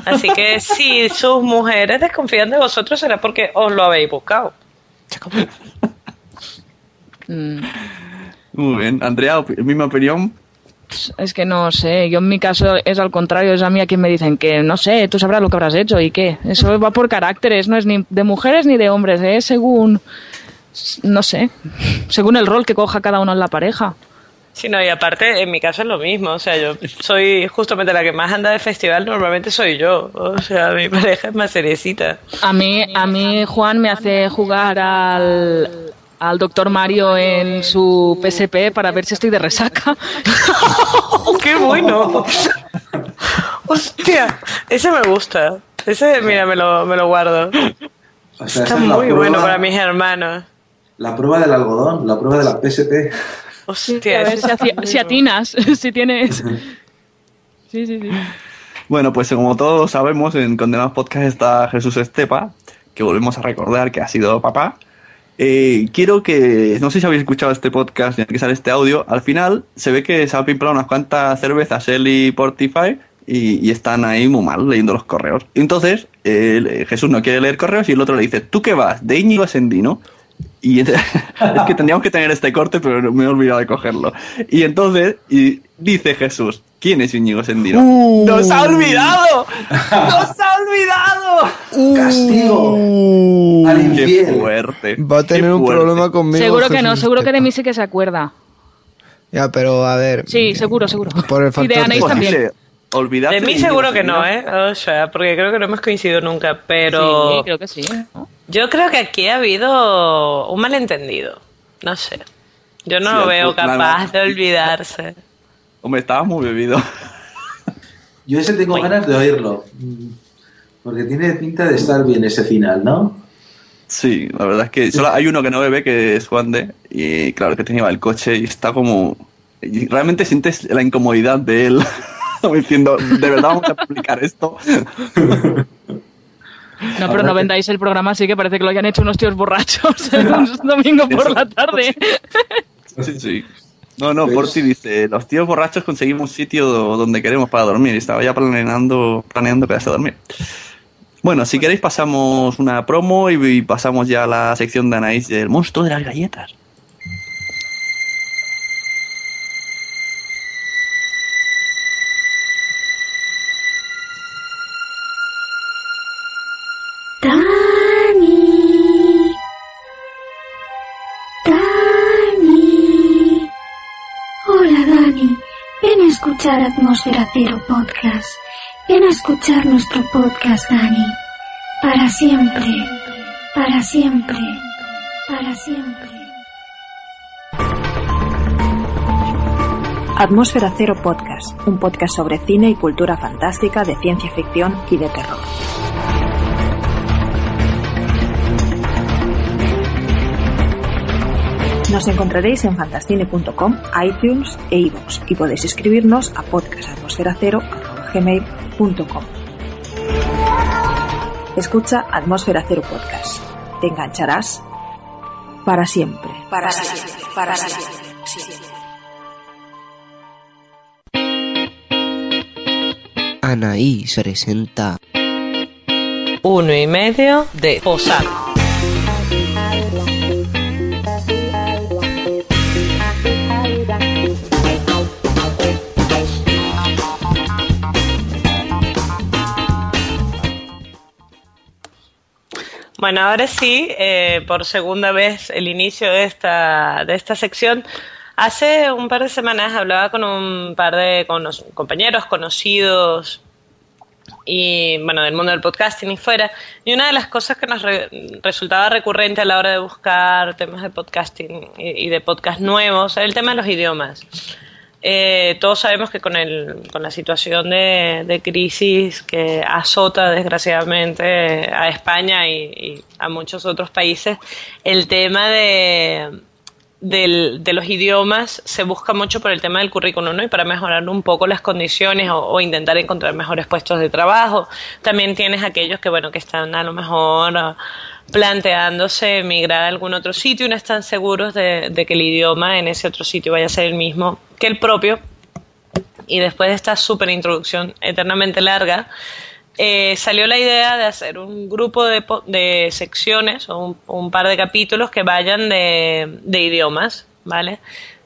Speaker 9: Así que <laughs> si sus mujeres desconfían de vosotros será porque os lo habéis buscado. <laughs>
Speaker 10: Mm,
Speaker 7: Muy bien. Andrea, misma opinión.
Speaker 10: Es que no sé, yo en mi caso es al contrario, es a mí a quien me dicen que no sé, tú sabrás lo que habrás hecho y qué. Eso va por caracteres, no es ni de mujeres ni de hombres, es según, no sé, según el rol que coja cada uno en la pareja.
Speaker 9: Sí, no, y aparte, en mi caso es lo mismo. O sea, yo soy justamente la que más anda de festival, normalmente soy yo. O sea, mi <laughs> pareja es más seriecita.
Speaker 10: A mí, a mí Juan me hace jugar al, al doctor Mario en su PSP para ver si estoy de resaca. <laughs>
Speaker 9: ¡Qué bueno! ¡Hostia! Ese me gusta. Ese, mira, me lo, me lo guardo.
Speaker 11: O sea,
Speaker 9: Está
Speaker 11: es
Speaker 9: muy
Speaker 11: prueba-
Speaker 9: bueno para mis hermanos.
Speaker 11: La prueba del algodón, la prueba de la PSP.
Speaker 9: Hostia,
Speaker 10: a ver si, si atinas, <laughs> si tienes... Sí, sí, sí.
Speaker 7: Bueno, pues como todos sabemos, en Condenados Podcast está Jesús Estepa, que volvemos a recordar que ha sido papá. Eh, quiero que, no sé si habéis escuchado este podcast en el que sale este audio, al final se ve que se ha pimplado unas cuantas cervezas él y Portify y, y están ahí muy mal leyendo los correos. Entonces, eh, Jesús no quiere leer correos y el otro le dice, ¿tú qué vas? ¿De Íñigo Sendino? Y <laughs> es que tendríamos que tener este corte, pero me he olvidado de cogerlo. Y entonces, y dice Jesús, ¿quién es Íñigo Sendino?
Speaker 13: Uh.
Speaker 7: ¡Nos ha olvidado! <laughs> ¡Nos ha olvidado!
Speaker 11: ¡Castigo! Al
Speaker 7: ¡Qué fuerte!
Speaker 8: Va a tener un problema conmigo.
Speaker 10: seguro que no, seguro que de mí sí que se acuerda.
Speaker 8: Ya, pero a ver.
Speaker 10: Sí, seguro, seguro.
Speaker 8: Por el
Speaker 10: Y
Speaker 8: factor
Speaker 10: de Anaís
Speaker 8: de-
Speaker 10: también.
Speaker 7: Olvidarte
Speaker 9: De mí seguro que no, ¿eh? O sea, porque creo que no hemos coincidido nunca, pero...
Speaker 10: Sí, creo que sí. ¿no?
Speaker 9: Yo creo que aquí ha habido un malentendido. No sé. Yo no
Speaker 7: Sí,
Speaker 9: lo veo
Speaker 7: nada.
Speaker 9: capaz de olvidarse. <laughs>
Speaker 7: Hombre, estaba muy bebido. <laughs>
Speaker 11: Yo ese tengo ganas de oírlo. Mm, Porque tiene pinta de estar bien ese final, ¿no?
Speaker 7: Sí, la verdad es que solo hay uno que no bebe, que es Juan de, y claro, que tenía el coche y está como... y realmente sientes la incomodidad de él, <laughs> como diciendo, ¿de verdad vamos a explicar esto?
Speaker 10: No, pero no vendáis el programa así que parece que lo hayan hecho unos tíos borrachos <laughs> un domingo por la tarde.
Speaker 7: Sí, sí. No, no, Porti dice, los tíos borrachos conseguimos sitio donde queremos para dormir. Y estaba ya planeando, planeando quedarse a dormir. Bueno, si queréis pasamos una promo y, y pasamos ya a la sección de Anaís del monstruo de las galletas.
Speaker 18: Escuchar Atmósfera Cero Podcast. Ven a escuchar nuestro podcast Dani. Para siempre, para siempre, para siempre.
Speaker 19: Atmósfera Cero Podcast, un podcast sobre cine y cultura fantástica, de ciencia ficción y de terror. Nos encontraréis en fantascine.com, iTunes e iVoox y podéis escribirnos a podcastatmosferacero.gmail.com Escucha Atmósfera Cero Podcast. Te engancharás para siempre. Para siempre. Para siempre.
Speaker 8: Anaís presenta.
Speaker 9: Uno y medio de posar. Bueno, ahora sí, eh, por segunda vez el inicio de esta, de esta sección. Hace un par de semanas hablaba con un par de cono- compañeros conocidos y bueno, del mundo del podcasting y fuera. Y una de las cosas que nos re- resultaba recurrente a la hora de buscar temas de podcasting y, y de podcast nuevos el tema de los idiomas. Eh, todos sabemos que con, el, con la situación de, de crisis que azota desgraciadamente a España y, a muchos otros países, el tema de, del- de los idiomas se busca mucho por el tema del currículum ¿no? y para mejorar un poco las condiciones o, o intentar encontrar mejores puestos de trabajo. También tienes aquellos que bueno que están a lo mejor planteándose emigrar a algún otro sitio y no están seguros de, que el idioma en ese otro sitio vaya a ser el mismo que el propio. Y después de esta súper introducción eternamente larga, eh, salió la idea de hacer un grupo de, de secciones o un, un par de capítulos que vayan de, de idiomas, ¿vale?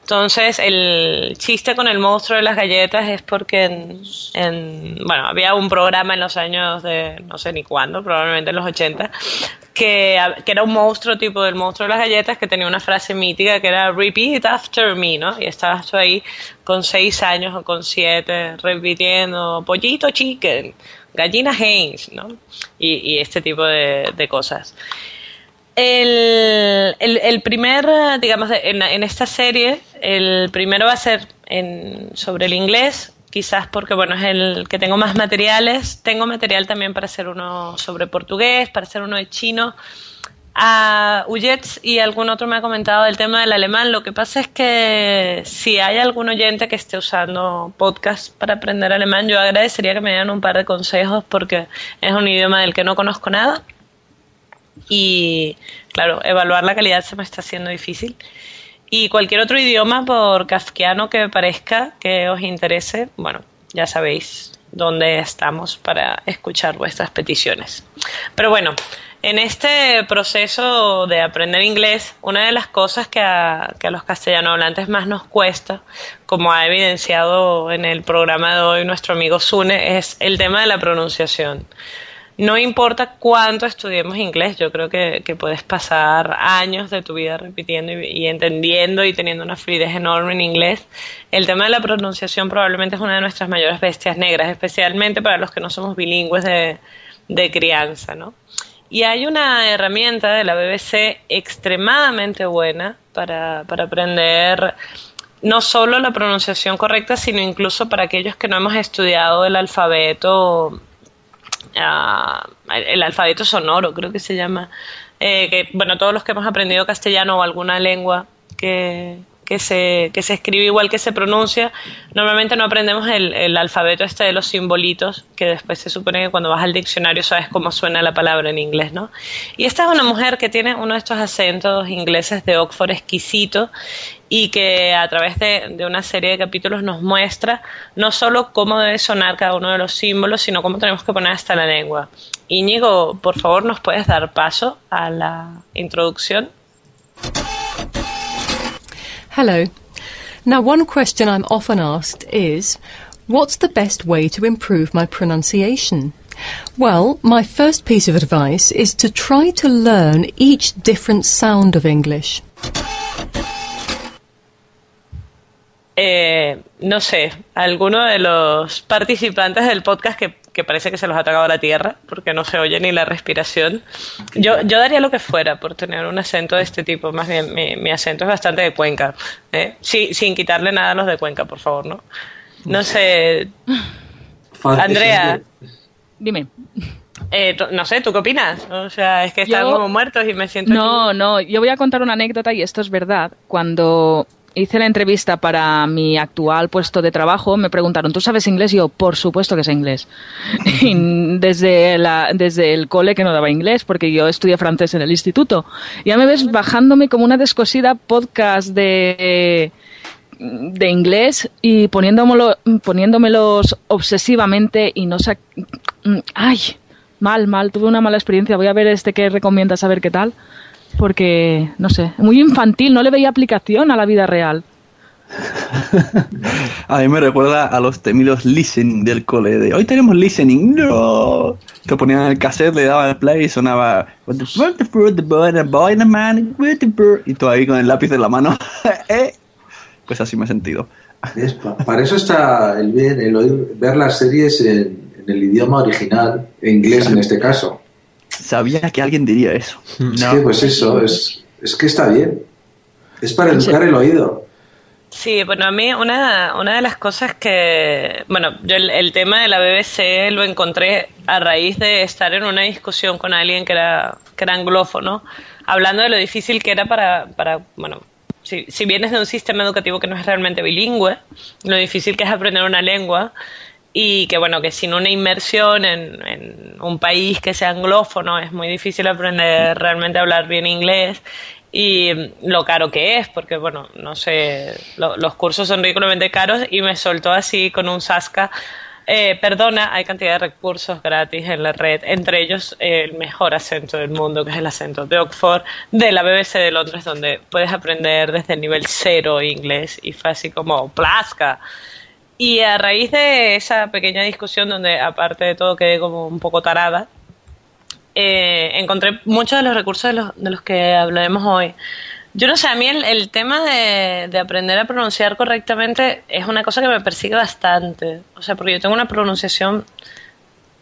Speaker 9: Entonces, el chiste con el monstruo de las galletas es porque, en, en- bueno, había un programa en los años de, no sé ni cuándo, probablemente en los 80, que, que era un monstruo tipo del monstruo de las galletas que tenía una frase mítica que era repeat after me, ¿no? Y estabas tú ahí con seis años o con siete repitiendo pollito chicken, gallina Heinz, ¿no? Y, y este tipo de, de cosas. El, el, primer, digamos, en, esta serie, el primero va a ser sobre el inglés, quizás porque, bueno, es el que tengo más materiales. Tengo material también para hacer uno sobre portugués, para hacer uno de chino. A Ujets y algún otro me ha comentado el tema del alemán. Lo que pasa es que si hay algún oyente que esté usando podcast para aprender alemán, yo agradecería que me dieran un par de consejos porque es un idioma del que no conozco nada y claro, evaluar la calidad se me está haciendo difícil. Y cualquier otro idioma, por kafkiano que parezca que os interese, bueno, ya sabéis dónde estamos para escuchar vuestras peticiones. Pero bueno, En este proceso de aprender inglés, una de las cosas que a, que a los castellanohablantes más nos cuesta, como ha evidenciado en el programa de hoy nuestro amigo Sune, es el tema de la pronunciación. No importa cuánto estudiemos inglés, yo creo que, que puedes pasar años de tu vida repitiendo y, y entendiendo y teniendo una fluidez enorme en inglés. El tema de la pronunciación probablemente es una de nuestras mayores bestias negras, especialmente para los que no somos bilingües de, de crianza, ¿no? Y hay una herramienta de la BBC extremadamente buena para, para aprender no solo la pronunciación correcta, sino incluso para aquellos que no hemos estudiado el alfabeto, ah, el alfabeto sonoro, creo que se llama. Eh, que, bueno, todos los que hemos aprendido castellano o alguna lengua que, que se, que se escribe igual que se pronuncia, normalmente no aprendemos el, el alfabeto este de los simbolitos, que después se supone que cuando vas al diccionario sabes cómo suena la palabra en inglés, ¿no? Y esta es una mujer que tiene uno de estos acentos ingleses de Oxford exquisito y que a través de, de una serie de capítulos nos muestra no solo cómo debe sonar cada uno de los símbolos, sino cómo tenemos que poner hasta la lengua. Íñigo, por favor, ¿nos puedes dar paso a la introducción?
Speaker 20: Hello. Now, one question I'm often asked is what's the best way to improve my pronunciation? Well, my first piece of advice is to try to learn each different sound of English.
Speaker 9: Eh, no sé, alguno de los participantes del podcast que, que parece que se los ha tragado la tierra, porque no se oye ni la respiración. Yo, yo daría lo que fuera por tener un acento de este tipo, más bien mi, mi acento es bastante de Cuenca, ¿eh? Sí, sin quitarle nada a los de Cuenca, por favor, ¿no? No sé, Andrea,
Speaker 10: Dime.
Speaker 9: eh, no sé, ¿tú qué opinas? O sea, es que están
Speaker 10: Yo-
Speaker 9: como muertos y me siento...
Speaker 10: No, no, yo voy a contar una anécdota y esto es verdad. Cuando hice la entrevista para mi actual puesto de trabajo, me preguntaron, ¿tú sabes inglés? Y yo, por supuesto que sé inglés. <laughs> Y desde, la, desde el cole que no daba inglés, porque yo estudié francés en el instituto. Ya me ves bajándome como una descosida podcast de de inglés y poniéndomelo, poniéndomelos obsesivamente y no sé... Ay, mal, mal, tuve una mala experiencia. Voy a ver este que recomiendas, a ver qué tal. Porque, no sé, muy infantil, no le veía aplicación a la vida real. <laughs>
Speaker 7: A mí me recuerda a los temidos listening del cole. De, Hoy tenemos listening. No. Te ponían el cassette, le daban el play y sonaba. Y tú ahí con el lápiz en la mano. <laughs> Eh. Pues así me he sentido.
Speaker 11: Para eso está el, bien, el oír- ver las series en, en el idioma original, en inglés en este caso.
Speaker 7: Sabía que alguien diría eso.
Speaker 11: Es que, pues eso, es, es que está bien. Es para educar el oído.
Speaker 9: Sí, bueno, a mí una, una de las cosas que, bueno, yo el, el tema de la BBC lo encontré a raíz de estar en una discusión con alguien que era, que era anglófono, hablando de lo difícil que era para, para bueno, si, si vienes de un sistema educativo que no es realmente bilingüe, lo difícil que es aprender una lengua y que bueno, que sin una inmersión en, en un país que sea anglófono es muy difícil aprender realmente a hablar bien inglés y lo caro que es, porque bueno, no sé, lo- los cursos son ridículamente caros y me soltó así con un sasca. Eh, perdona, hay cantidad de recursos gratis en la red, entre ellos eh, el mejor acento del mundo, que es el acento de Oxford, de la BBC de Londres, donde puedes aprender desde el nivel cero inglés y fue así como plasca. Y a raíz de esa pequeña discusión, donde aparte de todo quedé como un poco tarada, eh, encontré muchos de los recursos de los, de los que hablaremos hoy. Yo no sé, a mí el, el tema de, de aprender a pronunciar correctamente es una cosa que me persigue bastante. O sea, porque yo tengo una pronunciación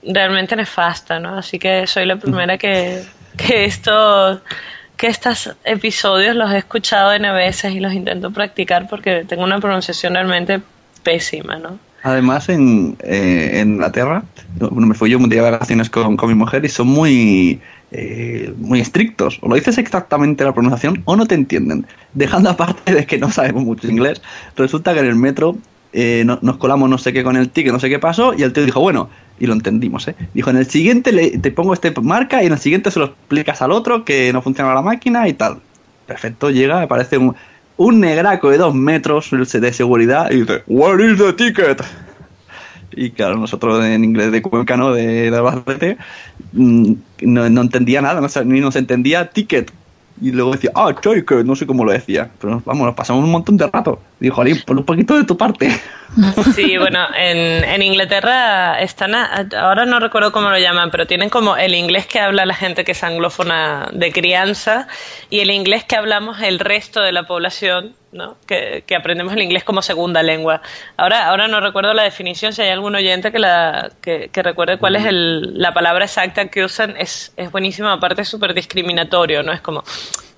Speaker 9: realmente nefasta, ¿no? Así que soy la primera que, que estos que estos episodios los he escuchado N veces y los intento practicar porque tengo una pronunciación realmente pésima, ¿no?
Speaker 7: Además, en, eh, en Inglaterra, bueno, me fui yo de vacaciones con, con mi mujer y son muy, eh, muy estrictos. O lo dices exactamente la pronunciación o no te entienden. Dejando aparte de que no sabemos mucho inglés, resulta que en el metro eh, no- nos colamos no sé qué con el ticket, no sé qué pasó, y el tío dijo, bueno, y lo entendimos, ¿eh? Dijo, en el siguiente le- te pongo este marca y en el siguiente se lo explicas al otro que no funciona la máquina y tal. Perfecto, llega, aparece un, un negraco de dos metros de seguridad y dice, Where is the ticket? Y claro, nosotros en inglés de Cuenca, ¿no? De, Albacete, mm, no, no entendía nada, no, ni nos entendía ticket. Y luego decía, ah, ticket, no sé cómo lo decía. Pero vamos, nos pasamos un montón de rato. Dijo, Jolín, pon un poquito de tu parte. <laughs>
Speaker 9: Sí, bueno, en, en Inglaterra están, ahora no recuerdo cómo lo llaman, pero tienen como el inglés que habla la gente que es anglófona de crianza y el inglés que hablamos el resto de la población, ¿no? Que, que aprendemos el inglés como segunda lengua. Ahora, ahora no recuerdo la definición, si hay algún oyente que, la, que, que recuerde cuál es el, la palabra exacta que usan, es, es buenísimo, aparte es súper discriminatorio, ¿no? Es como,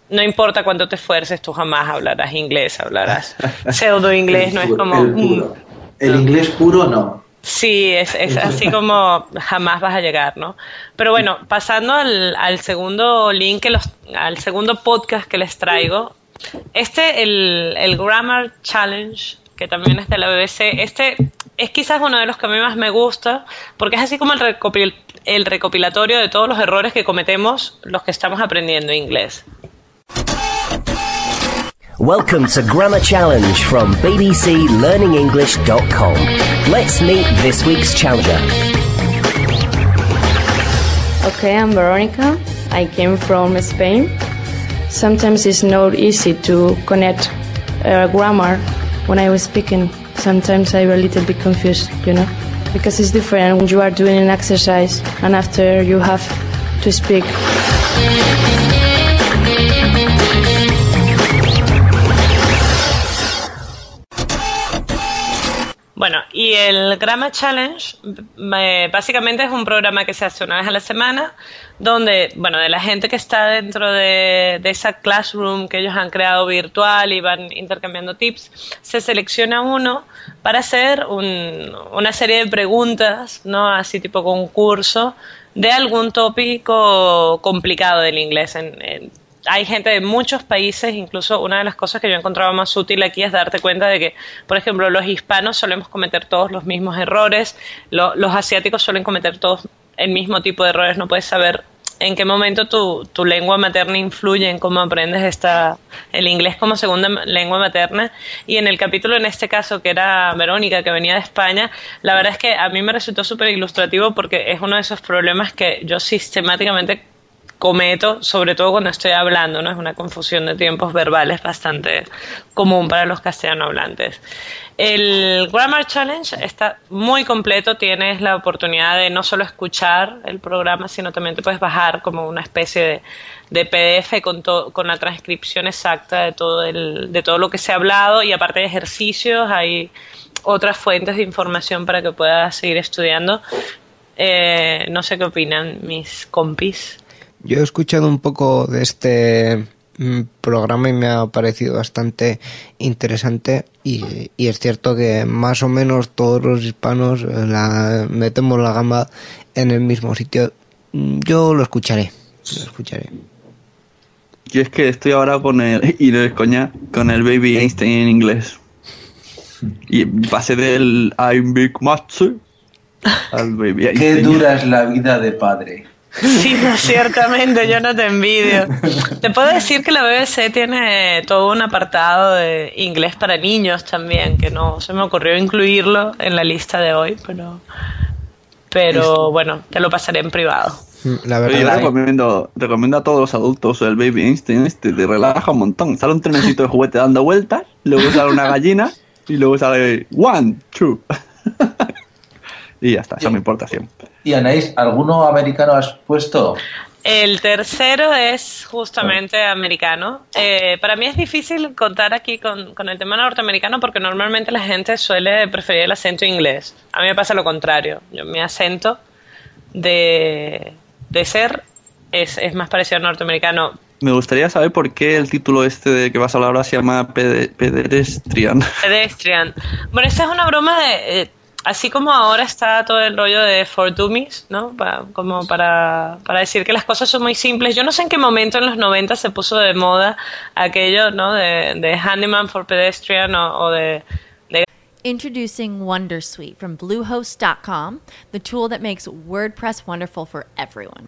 Speaker 9: no importa cuánto te esfuerces, tú jamás hablarás inglés, hablarás <laughs> pseudo inglés, no es como...
Speaker 11: El puro.
Speaker 9: mm,
Speaker 11: inglés puro no.
Speaker 9: Sí, es, es así como jamás vas a llegar, ¿no? Pero bueno, pasando al, al segundo link, que los, al segundo podcast que les traigo, este, el, el Grammar Challenge, que también es de la BBC, este es quizás uno de los que a mí más me gusta, porque es así como el, recopil- el recopilatorio de todos los errores que cometemos los que estamos aprendiendo inglés.
Speaker 21: Welcome to Grammar Challenge from bbclearningenglish.com. Let's meet this week's challenger.
Speaker 22: Okay, I'm Veronica. I came from Spain. Sometimes it's not easy to connect uh, grammar when I was speaking. Sometimes I'm a little bit confused, you know, because it's different when you are doing an exercise and after you have to speak.
Speaker 9: Bueno, y el Grammar Challenge eh, básicamente es un programa que se hace una vez a la semana, donde, bueno, de la gente que está dentro de, de esa classroom que ellos han creado virtual y van intercambiando tips, se selecciona uno para hacer un- una serie de preguntas, ¿no? Así tipo concurso, de algún tópico complicado del inglés. En- en- hay gente de muchos países, incluso una de las cosas que yo encontraba más útil aquí es darte cuenta de que, por ejemplo, los hispanos solemos cometer todos los mismos errores, lo- los asiáticos suelen cometer todos el mismo tipo de errores, no puedes saber en qué momento tu, lengua materna influye en cómo aprendes esta, el inglés como segunda lengua materna. Y en el capítulo, en este caso, que era Verónica, que venía de España, la verdad es que a mí me resultó súper ilustrativo porque es uno de esos problemas que yo sistemáticamente cometo, sobre todo cuando estoy hablando, ¿no? Es una confusión de tiempos verbales bastante común para los castellano hablantes. El Grammar Challenge está muy completo, tienes la oportunidad de no solo escuchar el programa, sino también te puedes bajar como una especie de, de PDF con, to- con la transcripción exacta de todo, el, de todo lo que se ha hablado y aparte de ejercicios hay otras fuentes de información para que puedas seguir estudiando. Eh, no sé qué opinan mis compis.
Speaker 8: Yo he escuchado un poco de este mm, programa y me ha parecido bastante interesante y, y es cierto que más o menos todos los hispanos eh, la, metemos la gamba en el mismo sitio. Mm, Yo lo escucharé, lo escucharé.
Speaker 7: Yo es que estoy ahora con el, <laughs> y no es coña, con el Baby Einstein en inglés. Y pasé del I'm Big Matsu <laughs> al Baby
Speaker 11: Qué
Speaker 7: Einstein.
Speaker 11: dura es la vida de padre. <laughs>
Speaker 9: Sí, no, ciertamente, yo no te envidio. Te puedo decir que la BBC tiene todo un apartado de inglés para niños también, que no se me ocurrió incluirlo en la lista de hoy, pero, pero bueno, te lo pasaré en privado.
Speaker 8: La
Speaker 7: Pero yo
Speaker 8: verdad,
Speaker 7: recomiendo, recomiendo a todos los adultos el Baby Einstein este, te relaja un montón. Sale un trenecito de juguete dando vueltas, luego sale una gallina y luego sale one, two. <laughs> y ya está, eso me importa siempre.
Speaker 11: Y Anaís, ¿alguno americano has puesto?
Speaker 9: El tercero es justamente americano. Eh, para mí es difícil contar aquí con, con el tema norteamericano porque normalmente la gente suele preferir el acento inglés. A mí me pasa lo contrario. Yo, mi acento de, de ser es, es más parecido al norteamericano.
Speaker 7: Me gustaría saber por qué el título este de que vas a hablar ahora se llama Pede- Pedestrian.
Speaker 9: Pedestrian. Bueno, esta es una broma de... eh, así como ahora está todo el rollo de For Dummies, ¿no? Pa- como para, para decir que las cosas son muy simples. Yo no sé en qué momento en los 90 se puso de moda aquello, ¿no? De, de Handyman for Pedestrian o, o de, de
Speaker 1: Introducing Wondersuite from Bluehost.com, the tool that makes WordPress wonderful for everyone.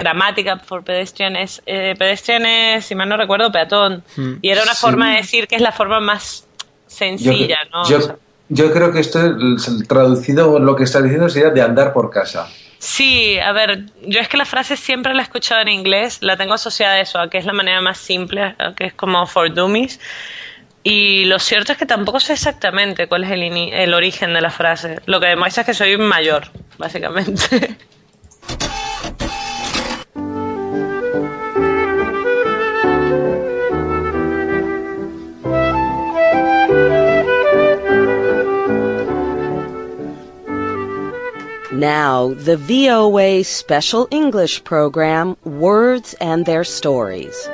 Speaker 9: Gramática por pedestrian es, eh, pedestrian es, si mal no recuerdo, peatón.
Speaker 11: Hmm.
Speaker 9: Y era una
Speaker 11: Sí.
Speaker 9: forma de decir que es la forma más sencilla, ¿no?
Speaker 11: yo,
Speaker 9: O sea,
Speaker 11: yo creo que esto, es- traducido lo que está diciendo sería de andar por casa.
Speaker 9: Sí, a ver, yo es que la frase siempre la he escuchado en inglés, la tengo asociada a eso, a que es la manera más simple, a que es como for dummies. Y lo cierto es que tampoco sé exactamente cuál es el, el origen de la frase. Lo que demuestra es que soy mayor, básicamente. <laughs>
Speaker 23: Now, the VOA special English program, Words and Their Stories.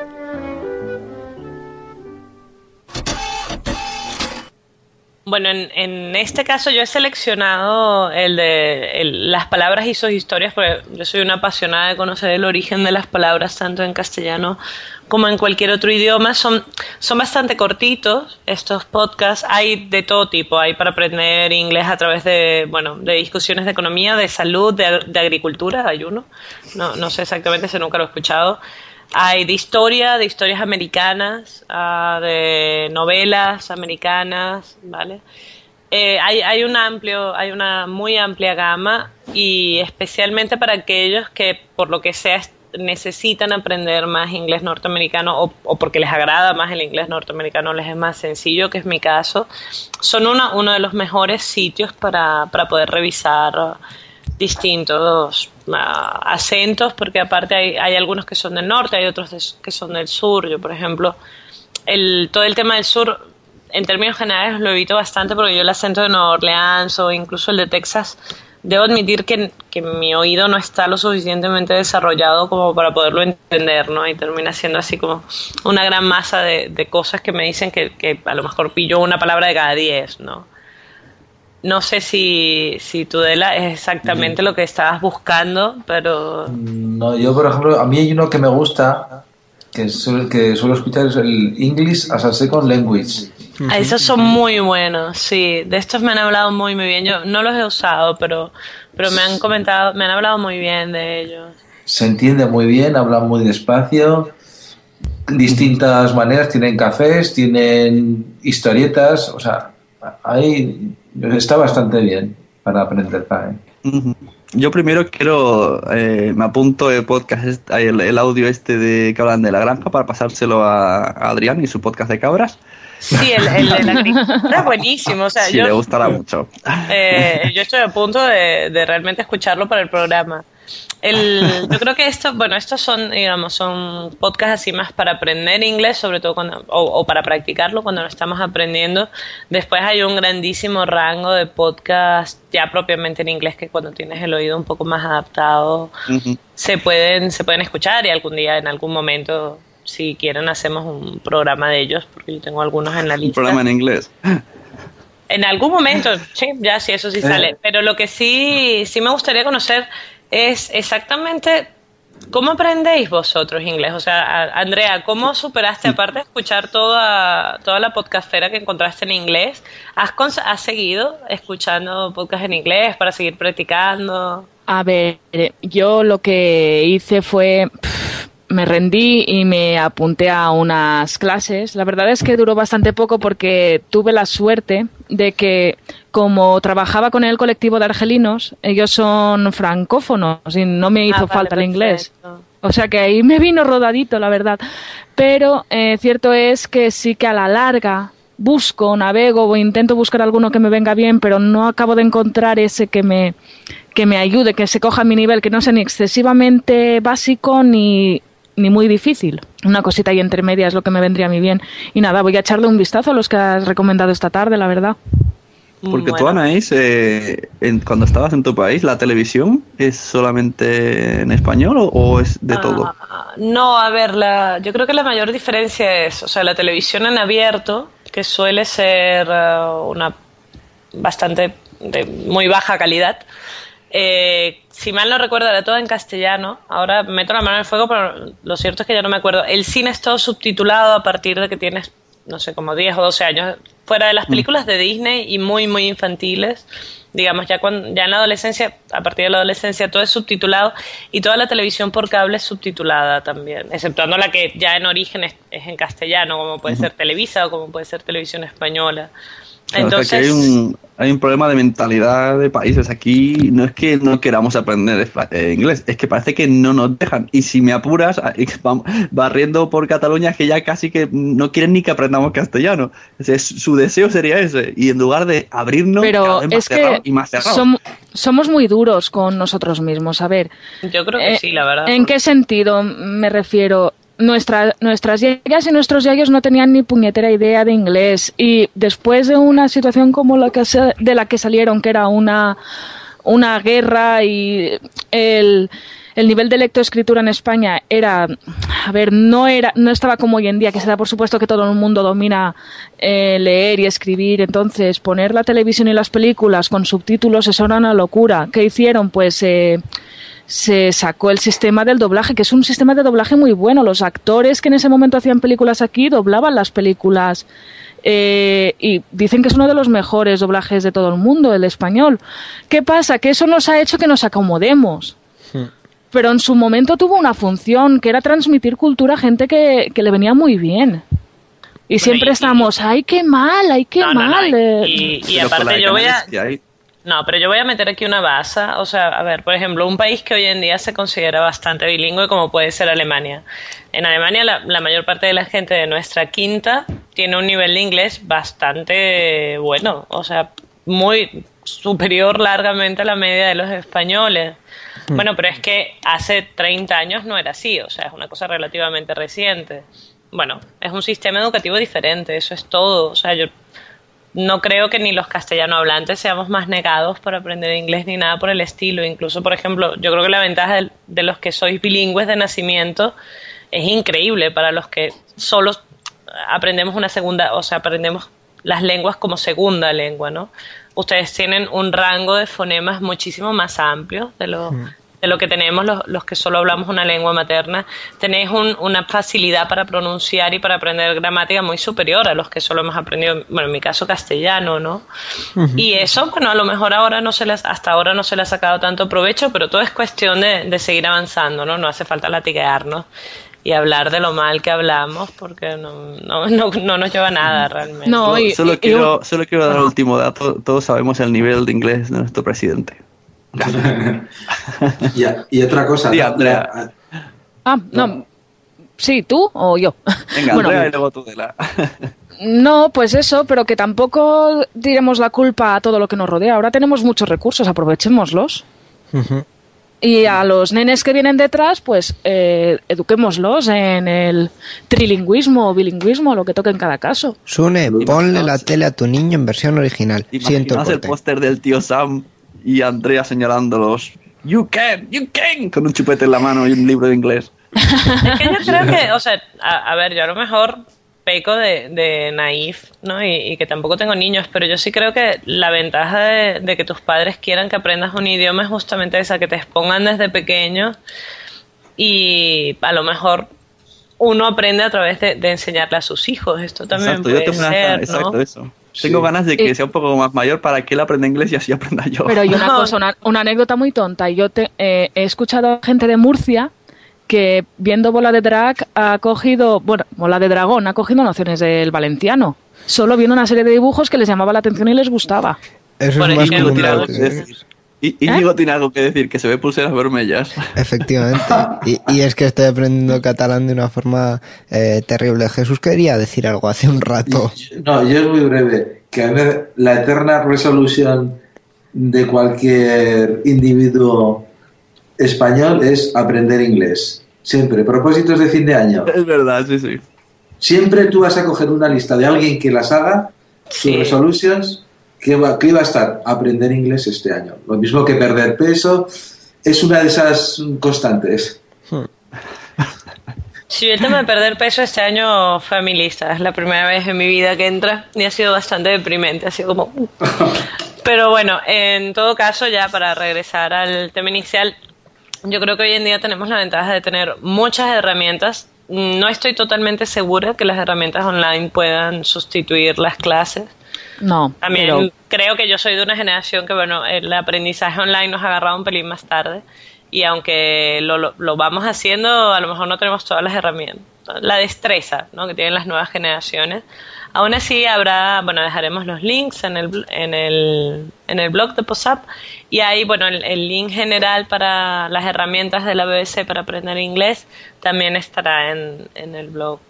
Speaker 9: Bueno, en, en este caso yo he seleccionado el de el- las palabras y sus historias, porque yo soy una apasionada de conocer el origen de las palabras, tanto en castellano como en cualquier otro idioma. Son, son bastante cortitos estos podcasts, hay de todo tipo, hay para aprender inglés a través de, bueno, de discusiones de economía, de salud, de, de agricultura, hay uno, no, no sé exactamente, ese nunca lo he escuchado. Hay de historia, de historias americanas, ah, de novelas americanas, ¿vale? Eh, hay, hay un amplio, hay una muy amplia gama y especialmente para aquellos que por lo que sea necesitan aprender más inglés norteamericano o, o porque les agrada más el inglés norteamericano, les es más sencillo, que es mi caso, son una, uno de los mejores sitios para, para poder revisar distintos ah, acentos, porque aparte hay, algunos que son del norte, hay otros que son del sur. Yo, por ejemplo, el, todo el tema del sur, en términos generales, lo evito bastante porque yo el acento de Nueva Orleans o incluso el de Texas, debo admitir que, que mi oído no está lo suficientemente desarrollado como para poderlo entender, ¿no? Y termina siendo así como una gran masa de, de cosas que me dicen que, que a lo mejor pillo una palabra de cada diez, ¿no? No sé si, si Tudela es exactamente lo que estabas buscando, pero
Speaker 11: No, yo, por ejemplo, a mí hay uno que me gusta, que, suel- que suelo escuchar, es el English as a Second Language.
Speaker 9: Ah, esos son muy buenos, sí. De estos me han hablado muy, muy bien. Yo no los he usado, pero, pero me han comentado, me han hablado muy bien de ellos.
Speaker 11: Se entiende muy bien, hablan muy despacio, distintas maneras, tienen cafés, tienen historietas, o sea, ahí está bastante bien para aprender también.
Speaker 7: Ujú. Yo primero quiero, eh, me apunto el podcast, el, el audio este de que hablan de la granja para pasárselo a, a Adrián y su podcast de cabras.
Speaker 9: Sí, el, el de la <laughs> agricultura es buenísimo. O sea,
Speaker 7: si
Speaker 9: yo,
Speaker 7: le gustará mucho.
Speaker 9: eh, yo estoy a punto de, de realmente escucharlo para el programa. El, yo creo que esto, bueno, estos son, digamos, son podcasts así más para aprender inglés, sobre todo cuando, o, o para practicarlo cuando lo estamos aprendiendo. Después hay un grandísimo rango de podcasts ya propiamente en inglés que cuando tienes el oído un poco más adaptado se pueden, se pueden escuchar y algún día, en algún momento, si quieren, hacemos un programa de ellos, porque yo tengo algunos en la
Speaker 7: Un
Speaker 9: lista.
Speaker 7: programa en inglés.
Speaker 9: En algún momento, sí, ya sí, eso sí
Speaker 7: Eh.
Speaker 9: sale. Pero lo que sí, sí me gustaría conocer es exactamente ¿cómo aprendéis vosotros inglés? O sea, Andrea, ¿cómo superaste, aparte de escuchar toda, toda la podcastera que encontraste en inglés, ¿has, has seguido escuchando podcast en inglés para seguir practicando?
Speaker 10: A ver, yo lo que hice fue pff, me rendí y me apunté a unas clases. La verdad es que duró bastante poco porque tuve la suerte de que como trabajaba con el colectivo de argelinos, ellos son francófonos y no me hizo
Speaker 9: Ah, vale,
Speaker 10: falta el inglés.
Speaker 9: perfecto.
Speaker 10: O sea que ahí me vino rodadito, la verdad. Pero eh, cierto es que sí que a la larga busco, navego o intento buscar alguno que me venga bien, pero no acabo de encontrar ese que me, que me ayude, que se coja a mi nivel, que no sea ni excesivamente básico ni, ni muy difícil. Una cosita ahí entre medias es lo que me vendría a mí bien. Y nada, voy a echarle un vistazo a los que has recomendado esta tarde, la verdad.
Speaker 7: Porque tú, Anaís, eh, en- cuando estabas en tu país, ¿la televisión es solamente en español o, o es de todo?
Speaker 9: Ah, No, a ver, la, yo creo que la mayor diferencia es, o sea, la televisión en abierto, que suele ser eh, una bastante de muy baja calidad. Eh, si mal no recuerdo, era todo en castellano. Ahora meto la mano en el fuego, pero lo cierto es que ya no me acuerdo. El cine es todo subtitulado a partir de que tienes, no sé, como 10 o 12 años. Fuera de las películas de Disney y muy, muy infantiles. Digamos, ya, cuando, ya en la adolescencia, a partir de la adolescencia, todo es subtitulado y toda la televisión por cable es subtitulada también, exceptuando la que ya en origen es, es en castellano, como puede ser Televisa o como puede ser Televisión Española.
Speaker 7: Claro, o sea, que hay
Speaker 9: Entonces,
Speaker 7: un, hay un problema de mentalidad de países. Aquí no es que no queramos aprender eh, inglés, es que parece que no nos dejan. Y si me apuras, <laughs> barriendo por Cataluña, es que ya casi que no quieren ni que aprendamos castellano. O sea, su deseo sería ese. Y en lugar de abrirnos, cada
Speaker 10: Pero
Speaker 7: vez más
Speaker 10: es
Speaker 7: cerrado
Speaker 10: que
Speaker 7: y más cerrado.
Speaker 10: som- somos muy duros con nosotros mismos. A ver,
Speaker 9: yo creo que
Speaker 10: Eh,
Speaker 9: sí, la verdad.
Speaker 10: ¿En qué sentido me refiero? Nuestra, nuestras yayas y nuestros yayos no tenían ni puñetera idea de inglés. Y después de una situación como la que se- de la que salieron, que era una, una guerra y el, el nivel de lectoescritura en España era, a ver, no era, no estaba como hoy en día, que se da por supuesto que todo el mundo domina eh, leer y escribir, entonces poner la televisión y las películas con subtítulos eso era una locura. ¿Qué hicieron? Pues eh, se sacó el sistema del doblaje, que es un sistema de doblaje muy bueno. Los actores que en ese momento hacían películas aquí doblaban las películas. eh, y dicen que es uno de los mejores doblajes de todo el mundo, el español. ¿Qué pasa? Que eso nos ha hecho que nos acomodemos. Pero en su momento tuvo una función, que era transmitir cultura a gente que, que le venía muy bien. Y siempre estamos, ay, qué mal, ay, qué
Speaker 9: No, no, no,
Speaker 10: mal. eh".
Speaker 9: y,
Speaker 7: la
Speaker 9: aparte yo voy a... No, pero yo voy a meter aquí una base. O sea, a ver, por ejemplo, un país que hoy en día se considera bastante bilingüe como puede ser Alemania. En Alemania la, la mayor parte de la gente de nuestra quinta tiene un nivel de inglés bastante bueno. O sea, muy superior largamente a la media de los españoles. Bueno, pero es que hace 30 años no era así, o sea, es una cosa relativamente reciente. Bueno, es un sistema educativo diferente, eso es todo. O sea, yo no creo que ni los castellano hablantes seamos más negados por aprender inglés ni nada por el estilo. Incluso, por ejemplo, yo creo que la ventaja de, de los que sois bilingües de nacimiento es increíble para los que solo aprendemos una segunda, o sea, aprendemos las lenguas como segunda lengua, ¿no? Ustedes tienen un rango de fonemas muchísimo más amplio de lo, de lo que tenemos los, los que solo hablamos una lengua materna. Tenéis un- una facilidad para pronunciar y para aprender gramática muy superior a los que solo hemos aprendido, bueno, en mi caso castellano, ¿no? Y eso, bueno, a lo mejor ahora no se les, hasta ahora no se le ha sacado tanto provecho, pero todo es cuestión de, de seguir avanzando, ¿no? No hace falta latiguearnos y hablar de lo mal que hablamos porque no, no, no, no nos lleva a nada realmente.
Speaker 10: No,
Speaker 7: solo, quiero, solo quiero dar el último dato. Todos sabemos el nivel de inglés de nuestro presidente. <laughs>
Speaker 11: y, y otra cosa.
Speaker 7: Sí. Andrea.
Speaker 10: Ah, no. Sí, tú o yo.
Speaker 7: Venga,
Speaker 10: Bueno,
Speaker 7: Andrea, y luego tú de la... <laughs>
Speaker 10: No, pues eso, pero que tampoco diremos la culpa a todo lo que nos rodea. Ahora tenemos muchos recursos, aprovechémoslos. Y a los nenes que vienen detrás, pues eh, eduquémoslos en el trilingüismo o bilingüismo, lo que toque en cada caso.
Speaker 8: Sune, ponle la tele a tu niño en versión original. Siento
Speaker 7: el póster del tío Sam y Andrea señalándolos. You can, you can, con un chupete en la mano y un libro de inglés.
Speaker 9: Es que yo creo que, o sea, a, a ver, yo a lo mejor peco de, de naif, ¿no? Y, y que tampoco tengo niños, pero yo sí creo que la ventaja de, de que tus padres quieran que aprendas un idioma es justamente esa, que te expongan desde pequeño y a lo mejor uno aprende a través de, de enseñarle a sus hijos. Esto también
Speaker 7: Exacto, yo
Speaker 9: puede
Speaker 7: tengo una,
Speaker 9: ser, ¿no?
Speaker 7: exacto, eso. Tengo ganas de que
Speaker 10: Eh,
Speaker 7: sea un poco más mayor para que él aprenda inglés y así <laughs> aprenda yo.
Speaker 10: Pero hay una <laughs> cosa, una, una anécdota muy tonta. Yo te, eh, he escuchado a gente de Murcia que viendo Bola de Drag ha cogido, bueno, Bola de Dragón ha cogido nociones del valenciano. Solo viendo una serie de dibujos que les llamaba la atención y les gustaba.
Speaker 8: Eso
Speaker 7: Por
Speaker 8: es más
Speaker 7: tiene
Speaker 8: que
Speaker 7: algo que decir. Y Íñigo tiene algo que decir, que se ve pulseras vermellas.
Speaker 8: Efectivamente. Y, y es que estoy aprendiendo catalán de una forma eh, terrible. Jesús quería decir algo hace un rato.
Speaker 11: No, yo es muy breve. Que a ver, la eterna resolución de cualquier individuo español es aprender inglés. Siempre. Propósitos de fin de año.
Speaker 7: Es verdad, sí, sí.
Speaker 11: Siempre tú vas a coger una lista de alguien que las haga, sus resolutions, que va, que iba a estar aprender inglés este año. Lo mismo que perder peso. Es una de esas constantes. <laughs>
Speaker 9: Sí, el tema de perder peso este año fue a mi lista. Es la primera vez en mi vida que entra y ha sido bastante deprimente. Ha sido como. <laughs> Pero bueno, en todo caso, ya para regresar al tema inicial, yo creo que hoy en día tenemos la ventaja de tener muchas herramientas. No estoy totalmente segura que las herramientas online puedan sustituir las clases.
Speaker 10: No,
Speaker 9: También
Speaker 10: pero
Speaker 9: creo que yo soy de una generación que, bueno, el aprendizaje online nos ha agarrado un pelín más tarde y aunque lo, lo, lo vamos haciendo, a lo mejor no tenemos todas las herramientas. La destreza ¿no? que tienen las nuevas generaciones. Aún así habrá, bueno, dejaremos los links en el, en el, en el blog de POSAP y ahí, bueno, el, el link general para las herramientas de la BBC para aprender inglés también estará en, en el blog.